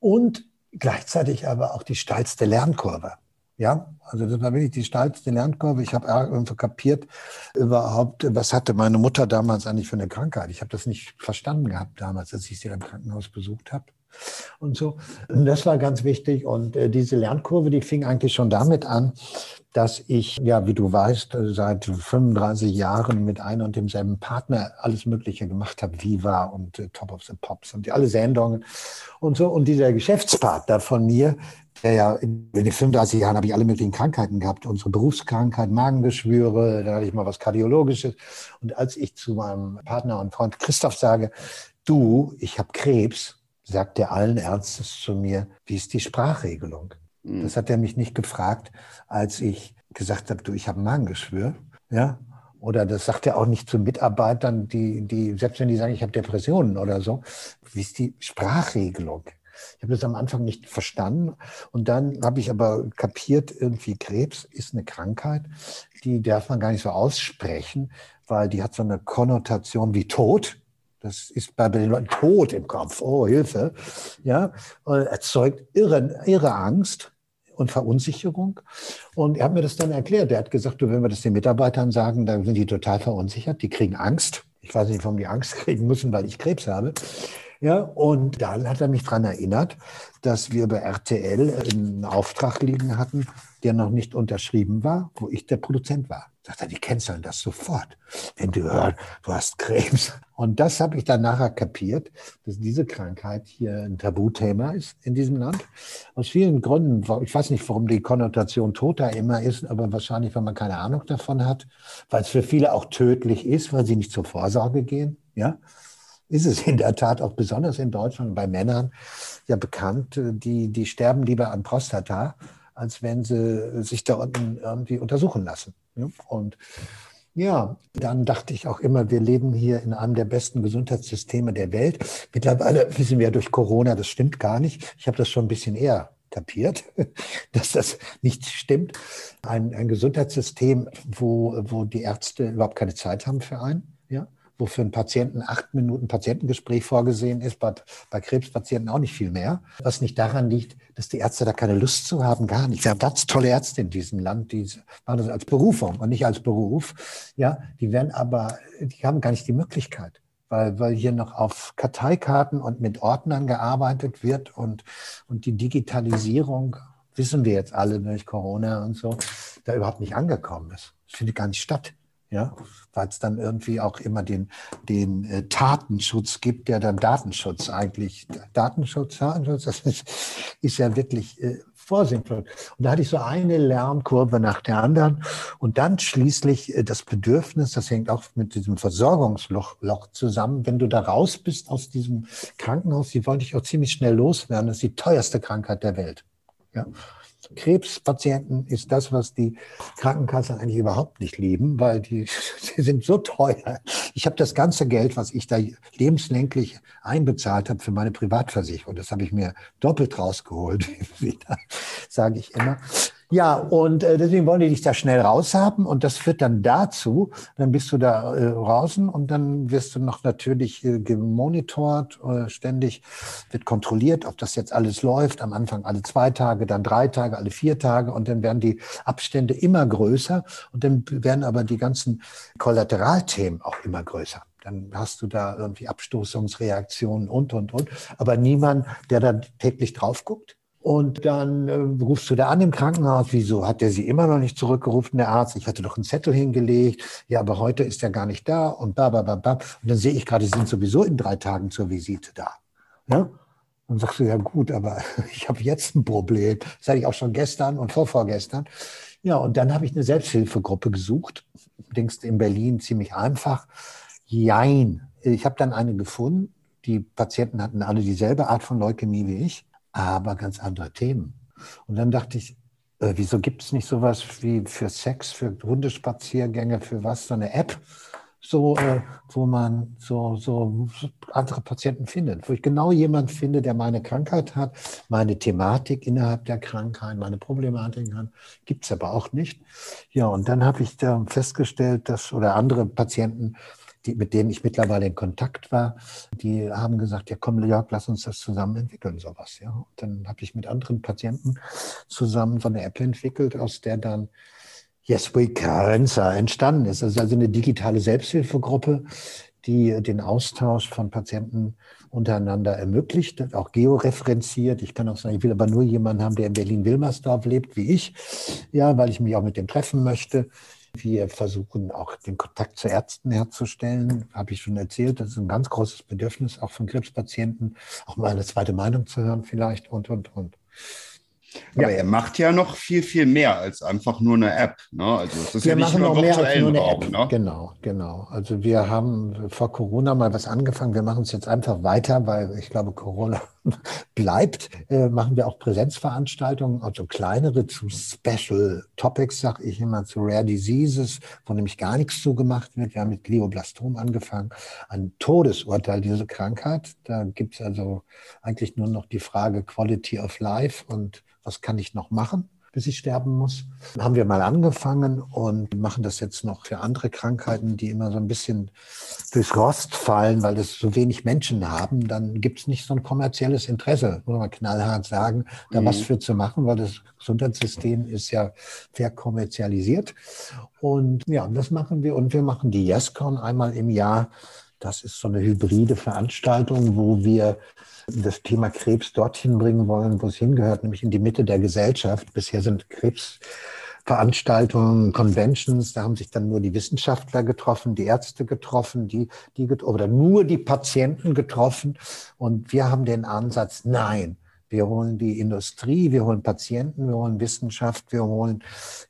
Speaker 3: und gleichzeitig aber auch die steilste Lernkurve. Ja, also das war wirklich die steilste Lernkurve. Ich habe irgendwo kapiert überhaupt, was hatte meine Mutter damals eigentlich für eine Krankheit. Ich habe das nicht verstanden gehabt damals, als ich sie im Krankenhaus besucht habe und so. Und das war ganz wichtig. Und äh, diese Lernkurve, die fing eigentlich schon damit an, dass ich, ja, wie du weißt, seit 35 Jahren mit einem und demselben Partner alles Mögliche gemacht habe, Viva und äh, Top of the Pops und die, alle Sendungen und so. Und dieser Geschäftspartner von mir, der ja in, in den 35 Jahren habe ich alle möglichen Krankheiten gehabt, unsere Berufskrankheit, Magengeschwüre, da hatte ich mal was Kardiologisches. Und als ich zu meinem Partner und Freund Christoph sage, du, ich habe Krebs, sagt er allen Ernstes zu mir, wie ist die Sprachregelung? Mhm. Das hat er mich nicht gefragt, als ich gesagt habe, du, ich habe ein Magengeschwür. Ja? Oder das sagt er auch nicht zu Mitarbeitern, die, die, selbst wenn die sagen, ich habe Depressionen oder so, wie ist die Sprachregelung? Ich habe das am Anfang nicht verstanden und dann habe ich aber kapiert, irgendwie Krebs ist eine Krankheit, die darf man gar nicht so aussprechen, weil die hat so eine Konnotation wie Tod. Das ist bei den Leuten tot im Kopf. Oh, Hilfe. Ja, erzeugt irre, irre Angst und Verunsicherung. Und er hat mir das dann erklärt. Er hat gesagt, du, wenn wir das den Mitarbeitern sagen, dann sind die total verunsichert. Die kriegen Angst. Ich weiß nicht, warum die Angst kriegen müssen, weil ich Krebs habe. Ja, und dann hat er mich daran erinnert, dass wir bei RTL einen Auftrag liegen hatten, der noch nicht unterschrieben war, wo ich der Produzent war. Sagt er, die canceln das sofort, wenn du hörst, du hast Krebs. Und das habe ich dann nachher kapiert, dass diese Krankheit hier ein Tabuthema ist in diesem Land. Aus vielen Gründen. Ich weiß nicht, warum die Konnotation tot da immer ist, aber wahrscheinlich, weil man keine Ahnung davon hat, weil es für viele auch tödlich ist, weil sie nicht zur Vorsorge gehen. Ja, ist es in der Tat auch besonders in Deutschland bei Männern ja bekannt, die, die sterben lieber an Prostata, als wenn sie sich da unten irgendwie untersuchen lassen. Und Ja, dann dachte ich auch immer, wir leben hier in einem der besten Gesundheitssysteme der Welt. Mittlerweile wissen wir durch Corona, das stimmt gar nicht. Ich habe das schon ein bisschen eher kapiert, dass das nicht stimmt. Ein, ein Gesundheitssystem, wo, wo die Ärzte überhaupt keine Zeit haben für einen. Ja? Wo für einen Patienten acht Minuten Patientengespräch vorgesehen ist, bei, bei Krebspatienten auch nicht viel mehr. Was nicht daran liegt, dass die Ärzte da keine Lust zu haben, gar nicht. Wir haben ganz tolle Ärzte in diesem Land, die machen das als Berufung und nicht als Beruf. Ja, die werden aber, die haben gar nicht die Möglichkeit weil, weil hier noch auf Karteikarten und mit Ordnern gearbeitet wird und, und die Digitalisierung, wissen wir jetzt alle durch Corona und so, da überhaupt nicht angekommen ist. Das findet gar nicht statt ja, weil es dann irgendwie auch immer den, den äh, Tatenschutz gibt, der dann Datenschutz eigentlich, Datenschutz, Datenschutz, das ist, ist ja wirklich äh, vorsinnvoll. Und da hatte ich so eine Lernkurve nach der anderen und dann schließlich äh, das Bedürfnis, das hängt auch mit diesem Versorgungsloch Loch zusammen, wenn du da raus bist aus diesem Krankenhaus, die wollte ich auch ziemlich schnell loswerden, das ist die teuerste Krankheit der Welt. Ja. Krebspatienten ist das, was die Krankenkassen eigentlich überhaupt nicht lieben, weil die, die sind so teuer. Ich habe das ganze Geld, was ich da lebenslänglich einbezahlt habe für meine Privatversicherung, das habe ich mir doppelt rausgeholt, sage ich immer. Ja, und äh, deswegen wollen die dich da schnell raushaben und das führt dann dazu, dann bist du da äh, draußen und dann wirst du noch natürlich äh, gemonitort, äh, ständig wird kontrolliert, ob das jetzt alles läuft. Am Anfang alle zwei Tage, dann drei Tage, alle vier Tage und dann werden die Abstände immer größer und dann werden aber die ganzen Kollateralthemen auch immer größer dann hast du da irgendwie Abstoßungsreaktionen und, und, und. Aber niemand, der da täglich drauf guckt. Und dann äh, rufst du da an im Krankenhaus. Wieso hat der sie immer noch nicht zurückgerufen, der Arzt? Ich hatte doch einen Zettel hingelegt. Ja, aber heute ist er gar nicht da und ba, ba, ba, ba. Und dann sehe ich gerade, sie sind sowieso in drei Tagen zur Visite da. Ja? Dann sagst du, ja gut, aber ich habe jetzt ein Problem. Das hatte ich auch schon gestern und vorvorgestern. Ja, und dann habe ich eine Selbsthilfegruppe gesucht. Denkst in Berlin ziemlich einfach. Jein. Ich habe dann eine gefunden. Die Patienten hatten alle dieselbe Art von Leukämie wie ich aber ganz andere Themen. Und dann dachte ich, äh, wieso gibt es nicht sowas wie für Sex, für Hundespaziergänge, für was, so eine App, so, äh, wo man so, so andere Patienten findet, wo ich genau jemanden finde, der meine Krankheit hat, meine Thematik innerhalb der Krankheit, meine Problematik hat, gibt es aber auch nicht. Ja, und dann habe ich da festgestellt, dass, oder andere Patienten, die, mit denen ich mittlerweile in Kontakt war, die haben gesagt, ja komm, Jörg, lass uns das zusammen entwickeln, sowas. Ja. Und dann habe ich mit anderen Patienten zusammen so eine App entwickelt, aus der dann Yes We Cancer entstanden ist. Das ist also eine digitale Selbsthilfegruppe, die den Austausch von Patienten untereinander ermöglicht, auch georeferenziert. Ich kann auch sagen, ich will aber nur jemanden haben, der in Berlin-Wilmersdorf lebt, wie ich, ja, weil ich mich auch mit dem treffen möchte. Wir versuchen auch den Kontakt zu Ärzten herzustellen. Habe ich schon erzählt, das ist ein ganz großes Bedürfnis auch von Krebspatienten, auch mal eine zweite Meinung zu hören vielleicht und, und, und.
Speaker 2: Aber ja. er macht ja noch viel, viel mehr als einfach nur eine App. Ne? Also
Speaker 3: das ist wir ja nicht nur mehr als nur eine Raum, App. Ne? Genau, genau. Also wir haben vor Corona mal was angefangen. Wir machen es jetzt einfach weiter, weil ich glaube, Corona bleibt. Äh, machen wir auch Präsenzveranstaltungen, also kleinere zu Special Topics, sag ich immer, zu Rare Diseases, wo nämlich gar nichts zu gemacht wird. Wir haben mit Glioblastom angefangen. Ein Todesurteil, diese Krankheit. Da gibt es also eigentlich nur noch die Frage Quality of Life und was kann ich noch machen, bis ich sterben muss. Dann haben wir mal angefangen und machen das jetzt noch für andere Krankheiten, die immer so ein bisschen durchs Rost fallen, weil es so wenig Menschen haben. Dann gibt es nicht so ein kommerzielles Interesse, muss man knallhart sagen, da mhm. was für zu machen, weil das Gesundheitssystem ist ja verkommerzialisiert. Und ja, das machen wir. Und wir machen die YesCon einmal im Jahr. Das ist so eine hybride Veranstaltung, wo wir das Thema Krebs dorthin bringen wollen, wo es hingehört, nämlich in die Mitte der Gesellschaft. Bisher sind Krebsveranstaltungen, Conventions, da haben sich dann nur die Wissenschaftler getroffen, die Ärzte getroffen, die, die oder nur die Patienten getroffen. Und wir haben den Ansatz, nein, wir holen die Industrie, wir holen Patienten, wir holen Wissenschaft, wir holen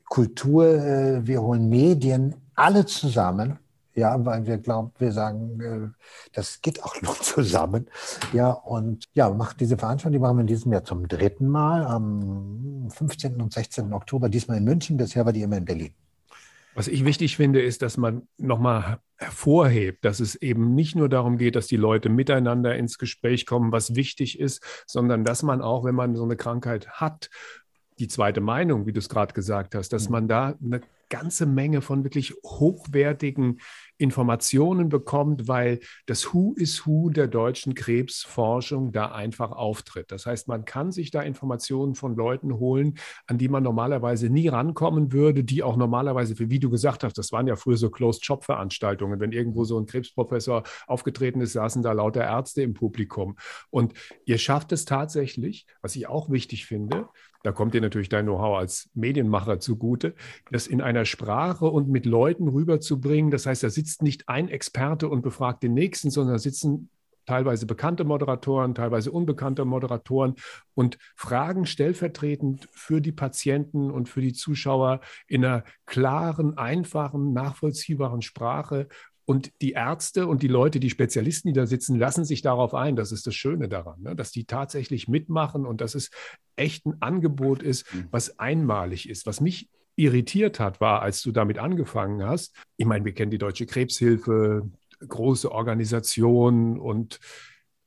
Speaker 3: Kultur, äh, wir holen Medien, alle zusammen ja, weil wir glauben, wir sagen, äh, das geht auch nur zusammen. Ja, und ja, macht diese Veranstaltung, die machen wir in diesem Jahr zum dritten Mal am 15. und 16. Oktober, diesmal in München, bisher war die immer in Berlin.
Speaker 1: Was ich wichtig finde, ist, dass man nochmal hervorhebt, dass es eben nicht nur darum geht, dass die Leute miteinander ins Gespräch kommen, was wichtig ist, sondern dass man auch, wenn man so eine Krankheit hat, die zweite Meinung, wie du es gerade gesagt hast, dass mhm. man da eine ganze Menge von wirklich hochwertigen Informationen bekommt, weil das Who is Who der deutschen Krebsforschung da einfach auftritt. Das heißt, man kann sich da Informationen von Leuten holen, an die man normalerweise nie rankommen würde, die auch normalerweise, wie du gesagt hast, das waren ja früher so Closed-Shop-Veranstaltungen. Wenn irgendwo so ein Krebsprofessor aufgetreten ist, saßen da lauter Ärzte im Publikum. Und ihr schafft es tatsächlich, was ich auch wichtig finde, da kommt dir natürlich dein Know-how als Medienmacher zugute, das in einer Sprache und mit Leuten rüberzubringen. Das heißt, da sitzt nicht ein Experte und befragt den nächsten, sondern da sitzen teilweise bekannte Moderatoren, teilweise unbekannte Moderatoren und fragen stellvertretend für die Patienten und für die Zuschauer in einer klaren, einfachen, nachvollziehbaren Sprache und die Ärzte und die Leute, die Spezialisten, die da sitzen, lassen sich darauf ein. Das ist das Schöne daran, ne? dass die tatsächlich mitmachen und dass es echt ein Angebot ist, mhm. was einmalig ist. Was mich irritiert hat, war, als du damit angefangen hast. Ich meine, wir kennen die Deutsche Krebshilfe, große Organisation und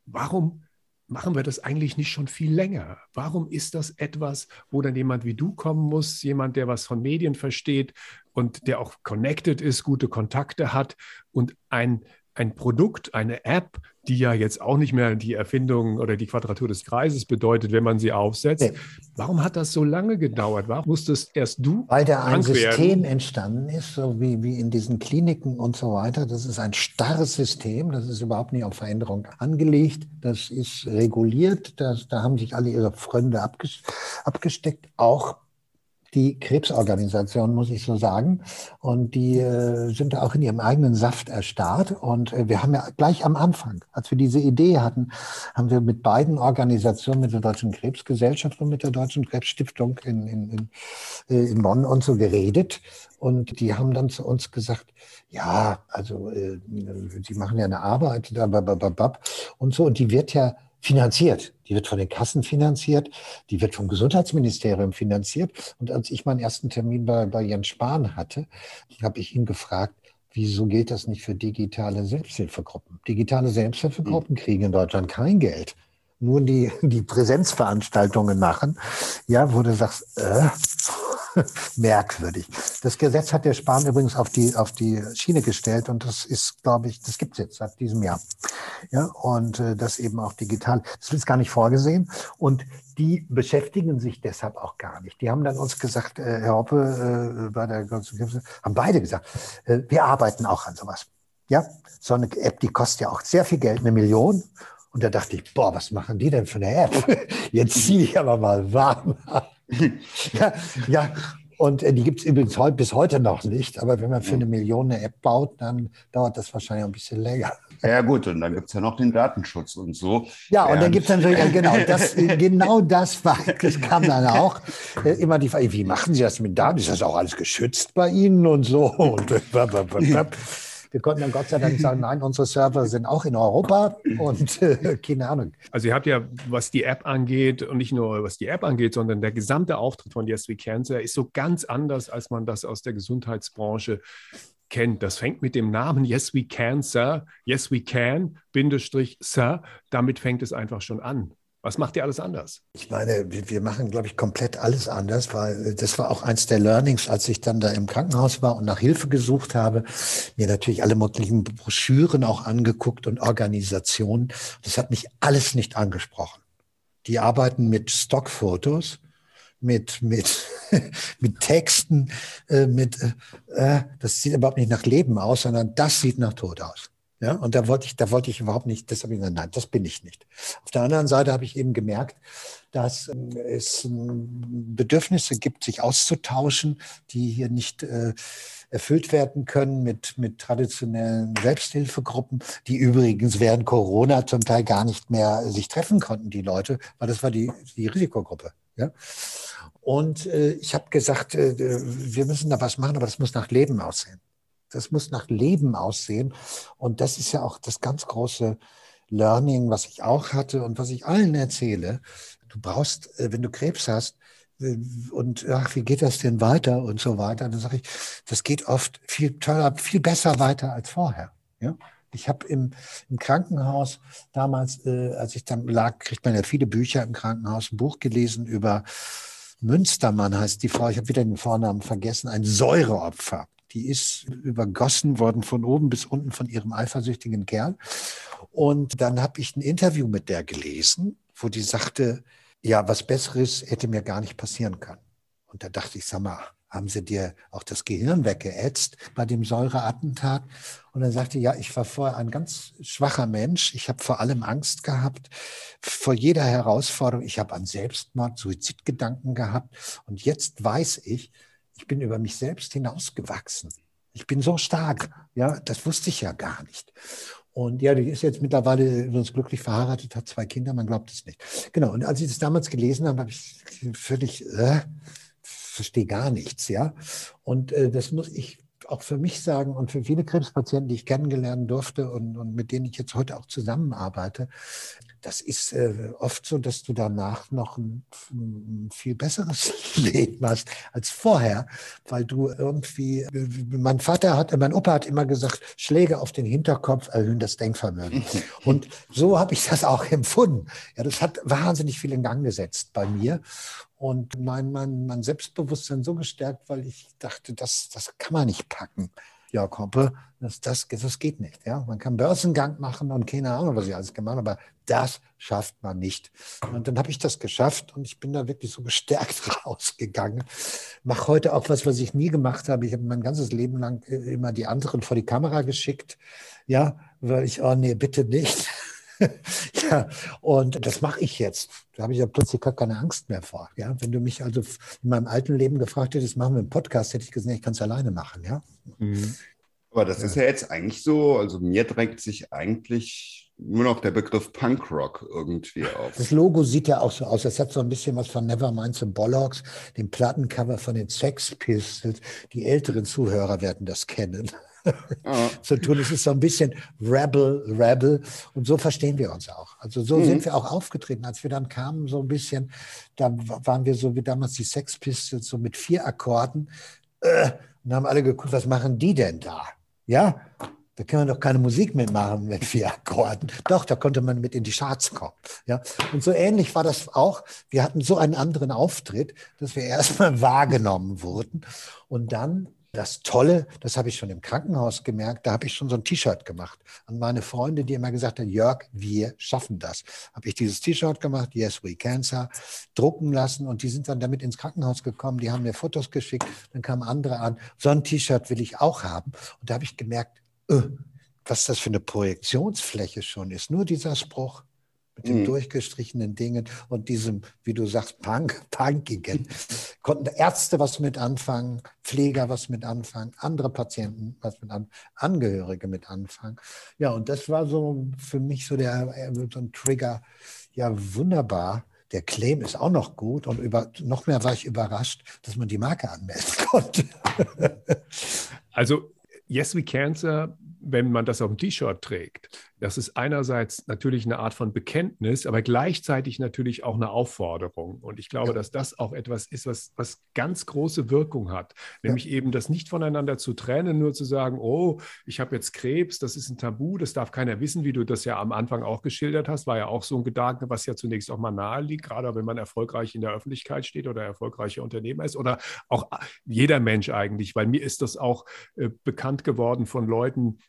Speaker 1: warum machen wir das eigentlich nicht schon viel länger? Warum ist das etwas, wo dann jemand wie du kommen muss, jemand, der was von Medien versteht und der auch connected ist, gute Kontakte hat und ein ein Produkt, eine App, die ja jetzt auch nicht mehr die Erfindung oder die Quadratur des Kreises bedeutet, wenn man sie aufsetzt. Nee. Warum hat das so lange gedauert? Warum musstest erst du?
Speaker 3: Weil da ein System werden? entstanden ist, so wie, wie in diesen Kliniken und so weiter. Das ist ein starres System. Das ist überhaupt nicht auf Veränderung angelegt. Das ist reguliert. Das, da haben sich alle ihre Freunde abgesteckt. Auch die Krebsorganisation, muss ich so sagen. Und die äh, sind da auch in ihrem eigenen Saft erstarrt. Und äh, wir haben ja gleich am Anfang, als wir diese Idee hatten, haben wir mit beiden Organisationen, mit der Deutschen Krebsgesellschaft und mit der Deutschen Krebsstiftung in, in, in, äh, in Bonn und so geredet. Und die haben dann zu uns gesagt, ja, also äh, die machen ja eine Arbeit da, und so. Und die wird ja finanziert. Die wird von den Kassen finanziert, die wird vom Gesundheitsministerium finanziert. Und als ich meinen ersten Termin bei, bei Jens Spahn hatte, habe ich ihn gefragt, wieso geht das nicht für digitale Selbsthilfegruppen? Digitale Selbsthilfegruppen hm. kriegen in Deutschland kein Geld. Nur die, die Präsenzveranstaltungen machen, ja, wo du sagst, äh, merkwürdig. Das Gesetz hat der Spahn übrigens auf die, auf die Schiene gestellt und das ist, glaube ich, das gibt es jetzt seit diesem Jahr. Ja, und äh, das eben auch digital. Das ist gar nicht vorgesehen und die beschäftigen sich deshalb auch gar nicht. Die haben dann uns gesagt, äh, Herr Hoppe, äh, bei der haben beide gesagt, äh, wir arbeiten auch an sowas. Ja, so eine App, die kostet ja auch sehr viel Geld, eine Million. Und da dachte ich, boah, was machen die denn für eine App? Jetzt ziehe ich aber mal warm. Ja, ja, und äh, die gibt es übrigens heute, bis heute noch nicht. Aber wenn man für eine Million eine App baut, dann dauert das wahrscheinlich ein bisschen länger.
Speaker 2: Ja gut, und dann gibt es ja noch den Datenschutz und so.
Speaker 3: Ja, und dann gibt es natürlich, genau, das, genau das, war, das kam dann auch. Äh, immer die Frage, wie machen Sie das mit Daten? Ist das auch alles geschützt bei Ihnen und so? Und, wir konnten dann Gott sei Dank sagen, nein, unsere Server sind auch in Europa und äh, keine Ahnung.
Speaker 1: Also ihr habt ja, was die App angeht und nicht nur was die App angeht, sondern der gesamte Auftritt von Yes We Cancer ist so ganz anders, als man das aus der Gesundheitsbranche kennt. Das fängt mit dem Namen Yes We Cancer, Yes We Can, Bindestrich Sir, damit fängt es einfach schon an. Was macht ihr alles anders?
Speaker 3: Ich meine, wir machen, glaube ich, komplett alles anders, weil äh, das war auch eins der Learnings, als ich dann da im Krankenhaus war und nach Hilfe gesucht habe, mir natürlich alle möglichen Broschüren auch angeguckt und Organisationen. Das hat mich alles nicht angesprochen. Die arbeiten mit Stockfotos, mit, mit, mit Texten, äh, mit, äh, das sieht überhaupt nicht nach Leben aus, sondern das sieht nach Tod aus. Ja, und da wollte ich, da wollte ich überhaupt nicht, das habe ich gesagt, nein, das bin ich nicht. Auf der anderen Seite habe ich eben gemerkt, dass ähm, es ähm, Bedürfnisse gibt, sich auszutauschen, die hier nicht äh, erfüllt werden können mit, mit traditionellen Selbsthilfegruppen, die übrigens während Corona zum Teil gar nicht mehr sich treffen konnten, die Leute, weil das war die, die Risikogruppe. Ja? Und äh, ich habe gesagt, äh, wir müssen da was machen, aber das muss nach Leben aussehen. Das muss nach Leben aussehen. Und das ist ja auch das ganz große Learning, was ich auch hatte und was ich allen erzähle. Du brauchst, äh, wenn du Krebs hast, und ach, wie geht das denn weiter und so weiter. Dann sage ich, das geht oft viel toller, viel besser weiter als vorher. Ja? Ich habe im, im Krankenhaus damals, äh, als ich dann lag, kriegt man ja viele Bücher im Krankenhaus, ein Buch gelesen über Münstermann heißt die Frau, ich habe wieder den Vornamen vergessen, ein Säureopfer. Die ist übergossen worden von oben bis unten von ihrem eifersüchtigen Kerl. Und dann habe ich ein Interview mit der gelesen, wo die sagte, ja, was Besseres hätte mir gar nicht passieren können. Und da dachte ich, sag mal, haben sie dir auch das Gehirn weggeätzt bei dem Säureattentat? Und er sagte, ja, ich war vorher ein ganz schwacher Mensch. Ich habe vor allem Angst gehabt, vor jeder Herausforderung. Ich habe an Selbstmord, Suizidgedanken gehabt. Und jetzt weiß ich, ich bin über mich selbst hinausgewachsen. Ich bin so stark. Ja, das wusste ich ja gar nicht. Und ja, die ist jetzt mittlerweile übrigens glücklich verheiratet, hat zwei Kinder, man glaubt es nicht. Genau, und als ich das damals gelesen habe, habe ich völlig, äh, verstehe gar nichts, ja. Und äh, das muss ich auch für mich sagen und für viele Krebspatienten, die ich kennengelernt durfte und, und mit denen ich jetzt heute auch zusammenarbeite, das ist äh, oft so, dass du danach noch ein, ein, viel besseres Leben hast als vorher, weil du irgendwie, mein Vater hat, mein Opa hat immer gesagt, Schläge auf den Hinterkopf erhöhen das Denkvermögen. Und so habe ich das auch empfunden. Ja, das hat wahnsinnig viel in Gang gesetzt bei mir und mein, mein, mein Selbstbewusstsein so gestärkt, weil ich dachte, das, das kann man nicht packen. Jörg Hoppe, das, das, das geht nicht. Ja? Man kann Börsengang machen und keine Ahnung, was ich alles gemacht habe, aber das schafft man nicht. Und dann habe ich das geschafft und ich bin da wirklich so gestärkt rausgegangen. Mache heute auch was, was ich nie gemacht habe. Ich habe mein ganzes Leben lang äh, immer die anderen vor die Kamera geschickt. Ja, weil ich, oh nee, bitte nicht. ja, und das mache ich jetzt. Da habe ich ja plötzlich gar keine Angst mehr vor. Ja, wenn du mich also in meinem alten Leben gefragt hättest, machen wir einen Podcast, hätte ich gesagt, ich kann es alleine machen. Ja. Mhm.
Speaker 2: Aber das ja. ist ja jetzt eigentlich so, also mir drängt sich eigentlich nur noch der Begriff Punkrock irgendwie auf.
Speaker 3: Das Logo sieht ja auch so aus. Das hat so ein bisschen was von Nevermind the Bollocks, dem Plattencover von den Sex Pistols. Die älteren Zuhörer werden das kennen. Ja. zu tun. Es ist so ein bisschen Rebel, Rebel. Und so verstehen wir uns auch. Also so mhm. sind wir auch aufgetreten. Als wir dann kamen, so ein bisschen, da waren wir so wie damals die Sex Pistols, so mit vier Akkorden. Äh, und haben alle geguckt, was machen die denn da? Ja, da kann man doch keine Musik mitmachen mit vier Akkorden. Doch, da konnte man mit in die Charts kommen. Ja, und so ähnlich war das auch. Wir hatten so einen anderen Auftritt, dass wir erstmal wahrgenommen wurden. Und dann das Tolle, das habe ich schon im Krankenhaus gemerkt, da habe ich schon so ein T-Shirt gemacht. An meine Freunde, die immer gesagt haben, Jörg, wir schaffen das. Habe ich dieses T-Shirt gemacht, Yes We Cancer, drucken lassen und die sind dann damit ins Krankenhaus gekommen, die haben mir Fotos geschickt, dann kamen andere an, so ein T-Shirt will ich auch haben. Und da habe ich gemerkt, öh, was das für eine Projektionsfläche schon ist. Nur dieser Spruch, mit den mhm. durchgestrichenen Dingen und diesem, wie du sagst, Punk, Punkigen. Konnten Ärzte was mit anfangen, Pfleger was mit anfangen, andere Patienten was mit anfangen, Angehörige mit anfangen. Ja, und das war so für mich so, der, äh, so ein Trigger. Ja, wunderbar. Der Claim ist auch noch gut und über, noch mehr war ich überrascht, dass man die Marke anmelden konnte.
Speaker 1: also Yes We Cancer wenn man das auf dem T-Shirt trägt, das ist einerseits natürlich eine Art von Bekenntnis, aber gleichzeitig natürlich auch eine Aufforderung. Und ich glaube, ja. dass das auch etwas ist, was, was ganz große Wirkung hat. Nämlich ja. eben das nicht voneinander zu trennen, nur zu sagen, oh, ich habe jetzt Krebs, das ist ein Tabu, das darf keiner wissen, wie du das ja am Anfang auch geschildert hast, war ja auch so ein Gedanke, was ja zunächst auch mal nahe liegt, gerade wenn man erfolgreich in der Öffentlichkeit steht oder erfolgreicher Unternehmer ist oder auch jeder Mensch eigentlich, weil mir ist das auch äh, bekannt geworden von Leuten,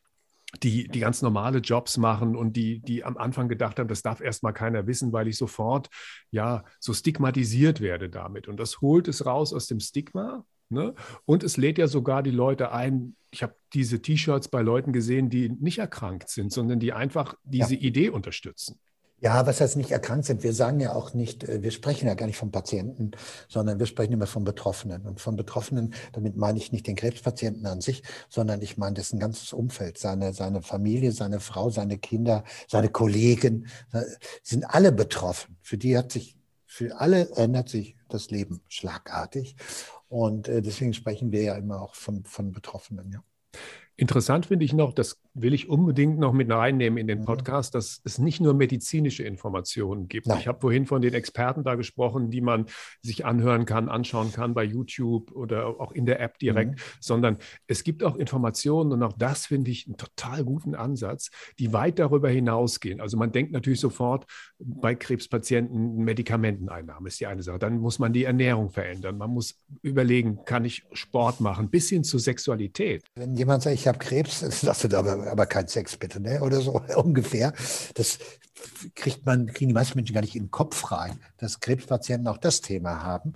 Speaker 1: die, die ganz normale Jobs machen und die, die am Anfang gedacht haben, das darf erstmal keiner wissen, weil ich sofort ja so stigmatisiert werde damit. Und das holt es raus aus dem Stigma. Ne? Und es lädt ja sogar die Leute ein. Ich habe diese T-Shirts bei Leuten gesehen, die nicht erkrankt sind, sondern die einfach diese ja. Idee unterstützen.
Speaker 3: Ja, was heißt nicht erkrankt sind? Wir sagen ja auch nicht, äh, wir sprechen ja gar nicht von Patienten, sondern wir sprechen immer von Betroffenen. Und von Betroffenen, damit meine ich nicht den Krebspatienten an sich, sondern ich meine dessen ganzes Umfeld, seine, seine Familie, seine Frau, seine Kinder, seine Kollegen, äh, sind alle betroffen. Für die hat sich, für alle ändert sich das Leben schlagartig. Und äh, deswegen sprechen wir ja immer auch von, von Betroffenen, ja.
Speaker 1: Interessant finde ich noch, dass will ich unbedingt noch mit reinnehmen in den mhm. Podcast, dass es nicht nur medizinische Informationen gibt. Nein. Ich habe vorhin von den Experten da gesprochen, die man sich anhören kann, anschauen kann bei YouTube oder auch in der App direkt, mhm. sondern es gibt auch Informationen und auch das finde ich einen total guten Ansatz, die weit darüber hinausgehen. Also man denkt natürlich sofort bei Krebspatienten Medikamenteneinnahme ist die eine Sache. Dann muss man die Ernährung verändern. Man muss überlegen, kann ich Sport machen, bis hin zur Sexualität.
Speaker 3: Wenn jemand sagt, ich habe Krebs, du aber aber kein Sex bitte, ne? oder so ungefähr. Das kriegt man, kriegen die meisten Menschen gar nicht in den Kopf rein, dass Krebspatienten auch das Thema haben.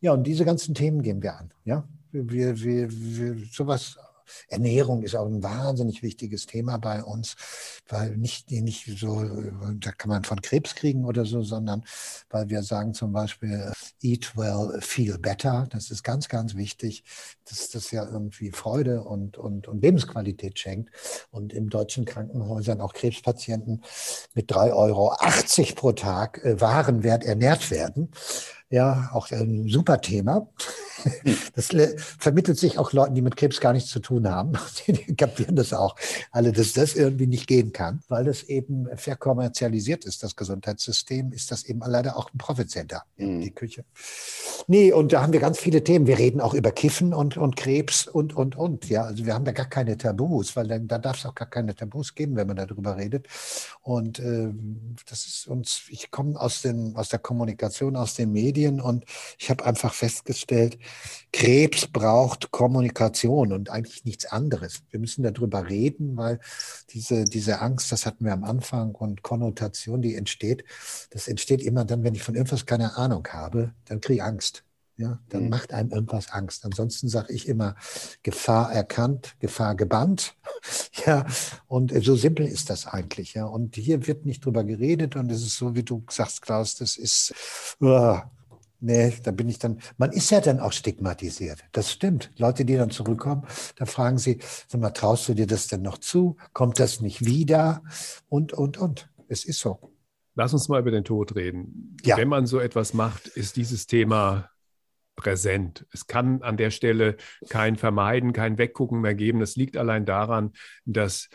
Speaker 3: Ja, und diese ganzen Themen gehen wir an. Ja, wir, wir, wir sowas Ernährung ist auch ein wahnsinnig wichtiges Thema bei uns, weil nicht, nicht so, da kann man von Krebs kriegen oder so, sondern weil wir sagen zum Beispiel, eat well, feel better. Das ist ganz, ganz wichtig, dass das ja irgendwie Freude und, und, und Lebensqualität schenkt. Und in deutschen Krankenhäusern auch Krebspatienten mit 3,80 Euro pro Tag äh, Warenwert ernährt werden. Ja, auch ein super Thema. Hm. Das vermittelt sich auch Leuten, die mit Krebs gar nichts zu tun haben. Die kapieren das auch alle, dass das irgendwie nicht gehen kann, weil das eben verkommerzialisiert ist. Das Gesundheitssystem ist das eben leider auch ein Profit Center, mhm. die Küche. Nee, und da haben wir ganz viele Themen. Wir reden auch über Kiffen und, und Krebs und, und, und. Ja, also wir haben da gar keine Tabus, weil dann, da darf es auch gar keine Tabus geben, wenn man darüber redet. Und äh, das ist uns, ich komme aus, den, aus der Kommunikation, aus den Medien Medien und ich habe einfach festgestellt, Krebs braucht Kommunikation und eigentlich nichts anderes. Wir müssen darüber reden, weil diese, diese Angst, das hatten wir am Anfang und Konnotation, die entsteht, das entsteht immer dann, wenn ich von irgendwas keine Ahnung habe, dann kriege ich Angst. Ja, dann mhm. macht einem irgendwas Angst. Ansonsten sage ich immer, Gefahr erkannt, Gefahr gebannt. ja, und so simpel ist das eigentlich. Ja, und hier wird nicht drüber geredet und es ist so, wie du sagst, Klaus, das ist, uh, Nee, da bin ich dann, man ist ja dann auch stigmatisiert. Das stimmt. Leute, die dann zurückkommen, da fragen sie, sag mal, traust du dir das denn noch zu? Kommt das nicht wieder? Und, und, und. Es ist so.
Speaker 1: Lass uns mal über den Tod reden. Ja. Wenn man so etwas macht, ist dieses Thema präsent. Es kann an der Stelle kein Vermeiden, kein Weggucken mehr geben. Das liegt allein daran, dass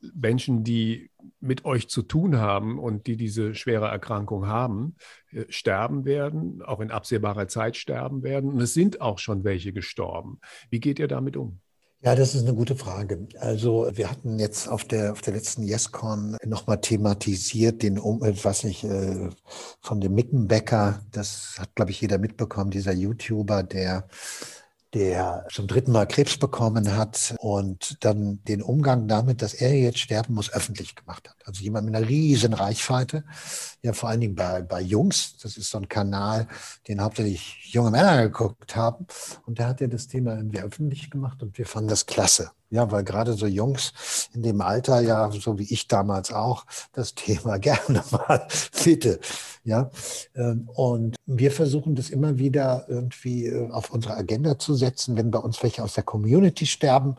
Speaker 1: Menschen, die mit euch zu tun haben und die diese schwere Erkrankung haben, äh, sterben werden, auch in absehbarer Zeit sterben werden. Und es sind auch schon welche gestorben. Wie geht ihr damit um?
Speaker 3: Ja, das ist eine gute Frage. Also wir hatten jetzt auf der, auf der letzten YesCon nochmal thematisiert, den, äh, was ich äh, von dem Mickenbecker, das hat, glaube ich, jeder mitbekommen, dieser YouTuber, der der zum dritten Mal Krebs bekommen hat und dann den Umgang damit, dass er jetzt sterben muss, öffentlich gemacht hat. Also jemand mit einer riesen Reichweite, ja vor allen Dingen bei, bei Jungs, das ist so ein Kanal, den hauptsächlich junge Männer geguckt haben und da hat er das Thema irgendwie öffentlich gemacht und wir fanden das klasse. Ja, weil gerade so Jungs in dem Alter, ja, so wie ich damals auch, das Thema gerne mal bitte. Ja, ähm, und wir versuchen das immer wieder irgendwie äh, auf unsere Agenda zu setzen. Wenn bei uns welche aus der Community sterben,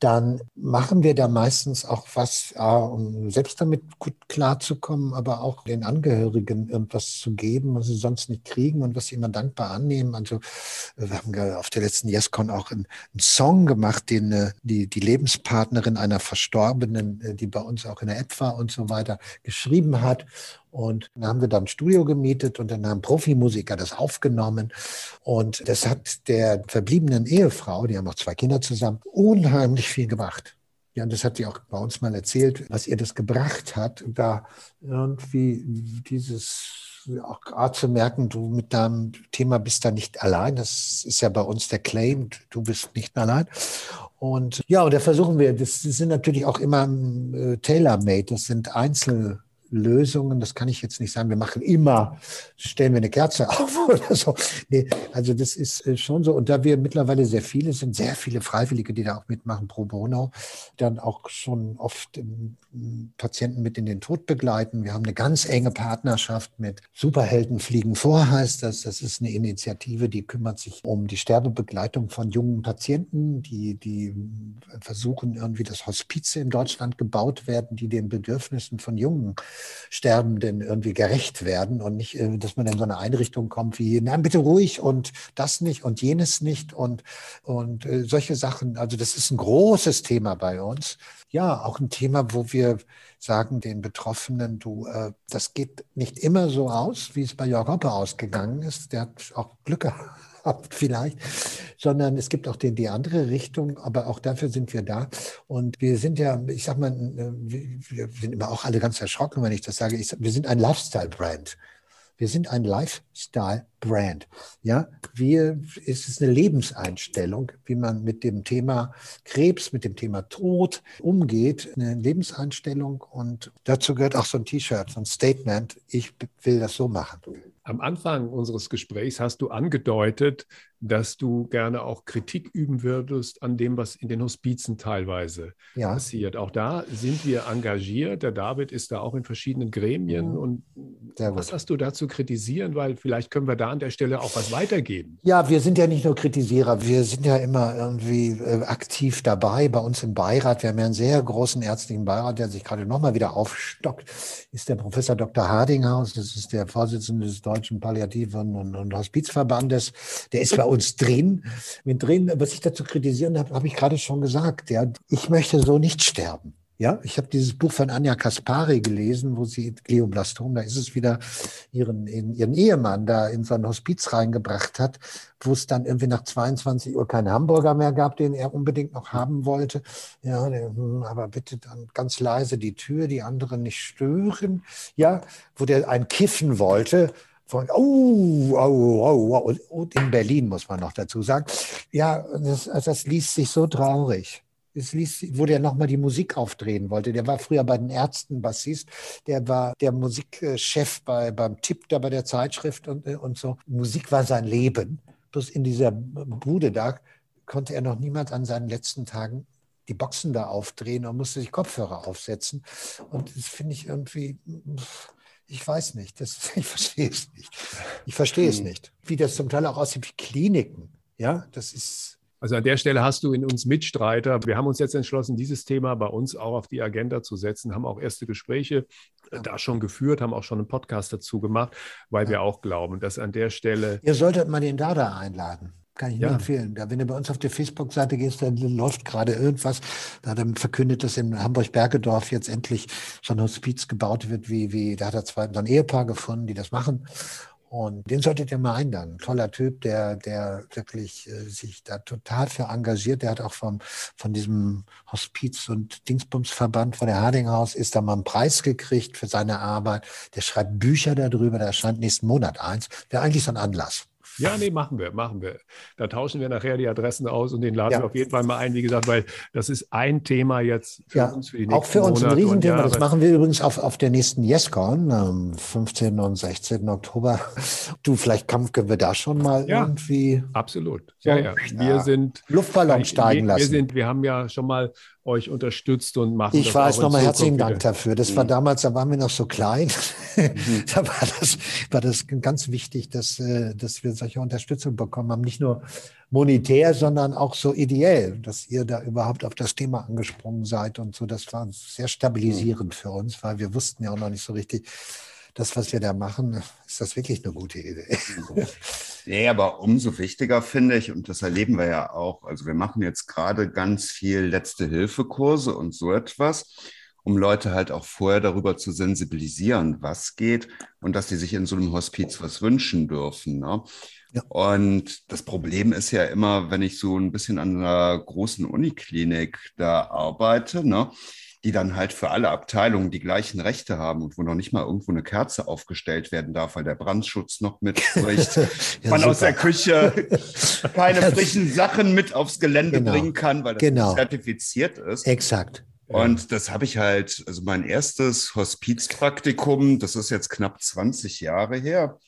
Speaker 3: dann machen wir da meistens auch was, um selbst damit gut klarzukommen, aber auch den Angehörigen irgendwas zu geben, was sie sonst nicht kriegen und was sie immer dankbar annehmen. Also wir haben auf der letzten YesCon auch einen, einen Song gemacht, den äh, die, Lebenspartnerin einer Verstorbenen, äh, die bei uns auch in der App war und so weiter, geschrieben hat. Und dann haben wir dann ein Studio gemietet und dann haben Profimusiker das aufgenommen. Und das hat der verbliebenen Ehefrau, die haben auch zwei Kinder zusammen, unheimlich viel gebracht. Ja, und das hat sie auch bei uns mal erzählt, was ihr das gebracht hat, da irgendwie dieses auch gerade zu merken, du mit deinem Thema bist da nicht allein. Das ist ja bei uns der Claim, du bist nicht allein. Und ja, und da versuchen wir, das sind natürlich auch immer äh, tailor-made, das sind Einzel- Lösungen, das kann ich jetzt nicht sagen, wir machen immer, stellen wir eine Kerze auf oder so. Nee, also das ist äh, schon so. Und da wir mittlerweile sehr viele sind, sehr viele Freiwillige, die da auch mitmachen pro bono, dann auch schon oft Patienten mit in den Tod begleiten. Wir haben eine ganz enge Partnerschaft mit Superhelden fliegen vor, heißt das. Das ist eine Initiative, die kümmert sich um die Sterbebegleitung von jungen Patienten, die, die versuchen irgendwie, dass Hospize in Deutschland gebaut werden, die den Bedürfnissen von jungen Sterbenden irgendwie gerecht werden und nicht, äh, dass man in so eine Einrichtung kommt wie, nein, bitte ruhig und das nicht und jenes nicht und, und äh, solche Sachen. Also das ist ein großes Thema bei uns. Ja, auch ein Thema, wo wir sagen den Betroffenen, du, äh, das geht nicht immer so aus, wie es bei Jörg Hoppe ausgegangen ist. Der hat auch Glück gehabt habt vielleicht, sondern es gibt auch die, die andere Richtung, aber auch dafür sind wir da. Und wir sind ja, ich sag mal, äh, wir sind immer auch alle ganz erschrocken, wenn ich das sage. Ich, wir sind ein Lifestyle-Brand. Wir sind ein Lifestyle-Brand. Ja, wir, es ist eine Lebenseinstellung, wie man mit dem Thema Krebs, mit dem Thema Tod umgeht. Eine Lebenseinstellung und dazu gehört auch so ein T-Shirt, so ein Statement. Ich will das so machen.
Speaker 1: Am Anfang unseres Gesprächs hast du angedeutet, dass du gerne auch Kritik üben würdest an dem, was in den Hospizen teilweise ja. passiert. Auch da sind wir engagiert. Der David ist da auch in verschiedenen Gremien. Mhm. Und was hast du da zu kritisieren? Weil vielleicht können wir da an der Stelle auch was weitergeben.
Speaker 3: Ja, wir sind ja nicht nur Kritisierer, wir sind ja immer irgendwie äh, aktiv dabei. Bei uns im Beirat, wir haben ja einen sehr großen ärztlichen Beirat, der sich gerade nochmal wieder aufstockt, ist der Professor Dr. Hardinghaus. Das ist der Vorsitzende des Deutschen Palliativen und, und Hospizverbandes. Der ist bei uns drin. Mit drin, was ich dazu kritisieren habe, habe ich gerade schon gesagt. Ja, ich möchte so nicht sterben. Ja, ich habe dieses Buch von Anja Kaspari gelesen, wo sie Glioblastom, da ist es wieder ihren, ihren Ehemann da in so ein Hospiz reingebracht hat, wo es dann irgendwie nach 22 Uhr keinen Hamburger mehr gab, den er unbedingt noch haben wollte. Ja, hm, aber bitte dann ganz leise die Tür, die anderen nicht stören. Ja, wo der ein Kiffen wollte von, oh, oh, oh, oh, und in Berlin muss man noch dazu sagen. Ja, das, das liest sich so traurig. Es ließ, wo der nochmal die Musik aufdrehen wollte. Der war früher bei den Ärzten Bassist. Der war der Musikchef bei, beim Tipp da bei der Zeitschrift und, und so. Musik war sein Leben. Bloß in dieser Bude da konnte er noch niemals an seinen letzten Tagen die Boxen da aufdrehen und musste sich Kopfhörer aufsetzen. Und das finde ich irgendwie, ich weiß nicht, das, ich verstehe es nicht. Ich verstehe es hm. nicht. Wie das zum Teil auch aussieht wie Kliniken. Ja, das ist.
Speaker 1: Also an der Stelle hast du in uns Mitstreiter. Wir haben uns jetzt entschlossen, dieses Thema bei uns auch auf die Agenda zu setzen, haben auch erste Gespräche ja. da schon geführt, haben auch schon einen Podcast dazu gemacht, weil ja. wir auch glauben, dass an der Stelle.
Speaker 3: Ihr solltet mal den Dada einladen. Kann ich ja. nur empfehlen. Da, wenn du bei uns auf der Facebook-Seite gehst, dann läuft gerade irgendwas. Da dann verkündet, dass in Hamburg-Bergedorf jetzt endlich so ein Hospiz gebaut wird, wie, wie, da hat er zwei, so ein Ehepaar gefunden, die das machen. Und den solltet ihr mal einladen. Toller Typ, der, der wirklich äh, sich da total für engagiert. Der hat auch vom, von diesem Hospiz- und Dingsbumsverband von der Hardinghaus ist da mal einen Preis gekriegt für seine Arbeit. Der schreibt Bücher darüber. Da erscheint nächsten Monat eins. Wäre eigentlich so ein Anlass.
Speaker 1: Ja, nee, machen wir, machen wir. Da tauschen wir nachher die Adressen aus und den laden ja. wir auf jeden Fall mal ein, wie gesagt, weil das ist ein Thema jetzt
Speaker 3: für ja, uns für die nächsten Auch für uns ein Riesenthema. Das machen wir übrigens auf, auf der nächsten YesCon am 15. und 16. Oktober. Du, vielleicht können wir da schon mal ja, irgendwie.
Speaker 1: Absolut. Ja, ja. Wir sind
Speaker 3: Luftballon steigen lassen.
Speaker 1: Wir, sind, wir haben ja schon mal euch unterstützt und machen.
Speaker 3: Ich weiß nochmal herzlichen Dank dafür. Das mhm. war damals, da waren wir noch so klein. Mhm. da war das, war das ganz wichtig, dass, äh, dass wir solche Unterstützung bekommen haben. Nicht nur monetär, sondern auch so ideell, dass ihr da überhaupt auf das Thema angesprungen seid und so. Das war sehr stabilisierend mhm. für uns, weil wir wussten ja auch noch nicht so richtig, das, was wir da machen, ist das wirklich eine gute Idee.
Speaker 2: Nee, aber umso wichtiger finde ich, und das erleben wir ja auch, also wir machen jetzt gerade ganz viel Letzte-Hilfe-Kurse und so etwas, um Leute halt auch vorher darüber zu sensibilisieren, was geht und dass die sich in so einem Hospiz was wünschen dürfen. Ne? Ja. Und das Problem ist ja immer, wenn ich so ein bisschen an einer großen Uniklinik da arbeite, ne? Die dann halt für alle Abteilungen die gleichen Rechte haben und wo noch nicht mal irgendwo eine Kerze aufgestellt werden darf, weil der Brandschutz noch mitspricht. ja, man super. aus der Küche keine frischen Sachen mit aufs Gelände genau. bringen kann, weil das genau. zertifiziert ist.
Speaker 3: Exakt.
Speaker 2: Und das habe ich halt, also mein erstes Hospizpraktikum, das ist jetzt knapp 20 Jahre her.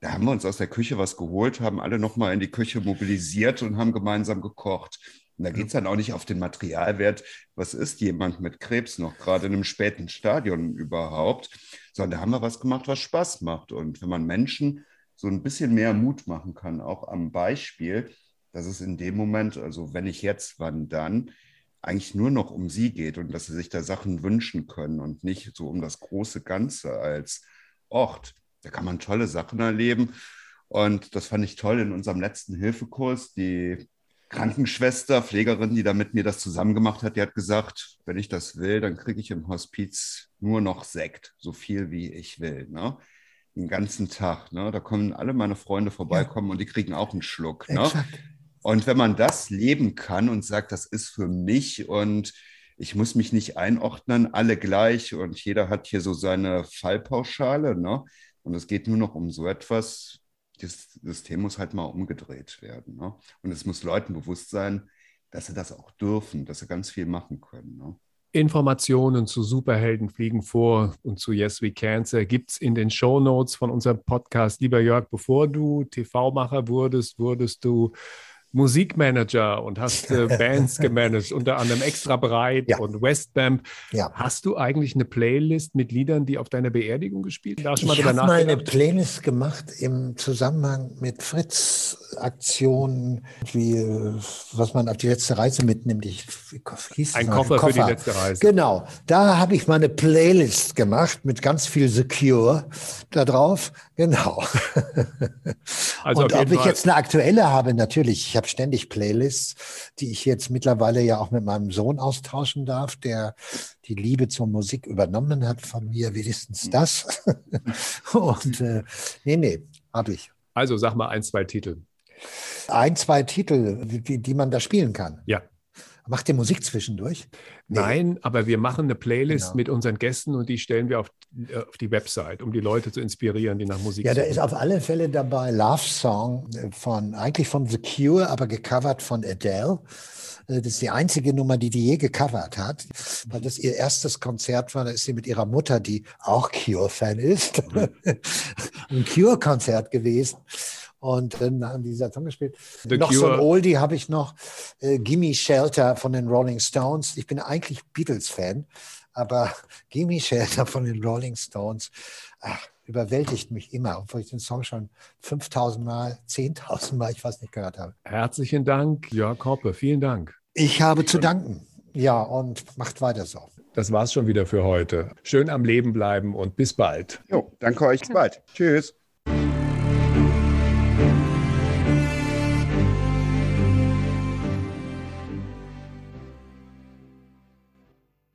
Speaker 2: Da haben wir uns aus der Küche was geholt, haben alle nochmal in die Küche mobilisiert und haben gemeinsam gekocht. Und da geht es dann auch nicht auf den Materialwert, was ist jemand mit Krebs noch gerade in einem späten Stadion überhaupt, sondern da haben wir was gemacht, was Spaß macht. Und wenn man Menschen so ein bisschen mehr Mut machen kann, auch am Beispiel, dass es in dem Moment, also wenn ich jetzt, wann dann, eigentlich nur noch um sie geht und dass sie sich da Sachen wünschen können und nicht so um das große Ganze als Ort. Da kann man tolle Sachen erleben. Und das fand ich toll in unserem letzten Hilfekurs. Die Krankenschwester, Pflegerin, die da mit mir das zusammen gemacht hat, die hat gesagt, wenn ich das will, dann kriege ich im Hospiz nur noch Sekt, so viel wie ich will. Ne? Den ganzen Tag. Ne? Da kommen alle meine Freunde vorbeikommen ja. und die kriegen auch einen Schluck. Ne? Und wenn man das leben kann und sagt, das ist für mich und ich muss mich nicht einordnen, alle gleich und jeder hat hier so seine Fallpauschale, ne? Und es geht nur noch um so etwas, das System muss halt mal umgedreht werden. Ne? Und es muss Leuten bewusst sein, dass sie das auch dürfen, dass sie ganz viel machen können. Ne?
Speaker 1: Informationen zu Superhelden fliegen vor und zu Yes We Cancer gibt es in den Show Notes von unserem Podcast. Lieber Jörg, bevor du TV-Macher wurdest, wurdest du Musikmanager und hast äh, Bands gemanagt, unter anderem Extra Breit ja. und Westbamp. Ja. Hast du eigentlich eine Playlist mit Liedern, die auf deiner Beerdigung gespielt
Speaker 3: werden? Ich habe mal eine Playlist gemacht im Zusammenhang mit Fritz-Aktionen, wie was man auf die letzte Reise mitnimmt. Ich,
Speaker 1: hieß Ein Koffer, Koffer, für die letzte Reise.
Speaker 3: Genau, da habe ich mal eine Playlist gemacht mit ganz viel Secure da drauf. Genau. Also und ob ich jetzt eine aktuelle habe, natürlich. Ich habe ständig Playlists, die ich jetzt mittlerweile ja auch mit meinem Sohn austauschen darf, der die Liebe zur Musik übernommen hat von mir, wenigstens mhm. das. und äh, nee, nee, habe ich.
Speaker 1: Also sag mal ein, zwei Titel.
Speaker 3: Ein, zwei Titel, die, die man da spielen kann.
Speaker 1: Ja.
Speaker 3: Macht ihr Musik zwischendurch?
Speaker 1: Nee. Nein, aber wir machen eine Playlist genau. mit unseren Gästen und die stellen wir auf, äh, auf, die Website, um die Leute zu inspirieren, die nach Musik
Speaker 3: Ja, da ist auf alle Fälle dabei Love Song von, eigentlich von The Cure, aber gecovert von Adele. Äh, das ist die einzige Nummer, die die je gecovert hat, weil das ihr erstes Konzert war. Da ist sie mit ihrer Mutter, die auch Cure-Fan ist, mhm. ein Cure-Konzert gewesen. Und dann haben die dieser Song gespielt. The noch Cure. so ein Oldie habe ich noch, äh, Gimme Shelter von den Rolling Stones. Ich bin eigentlich Beatles-Fan, aber Gimme Shelter von den Rolling Stones ach, überwältigt mich immer, obwohl ich den Song schon 5000 Mal, 10.000 Mal, ich weiß nicht, gehört habe.
Speaker 1: Herzlichen Dank, Jörg Hoppe. Vielen Dank.
Speaker 3: Ich habe zu danken. Ja, und macht weiter so.
Speaker 1: Das war's schon wieder für heute. Schön am Leben bleiben und bis bald.
Speaker 2: Jo, danke euch. Bis bald. Tschüss.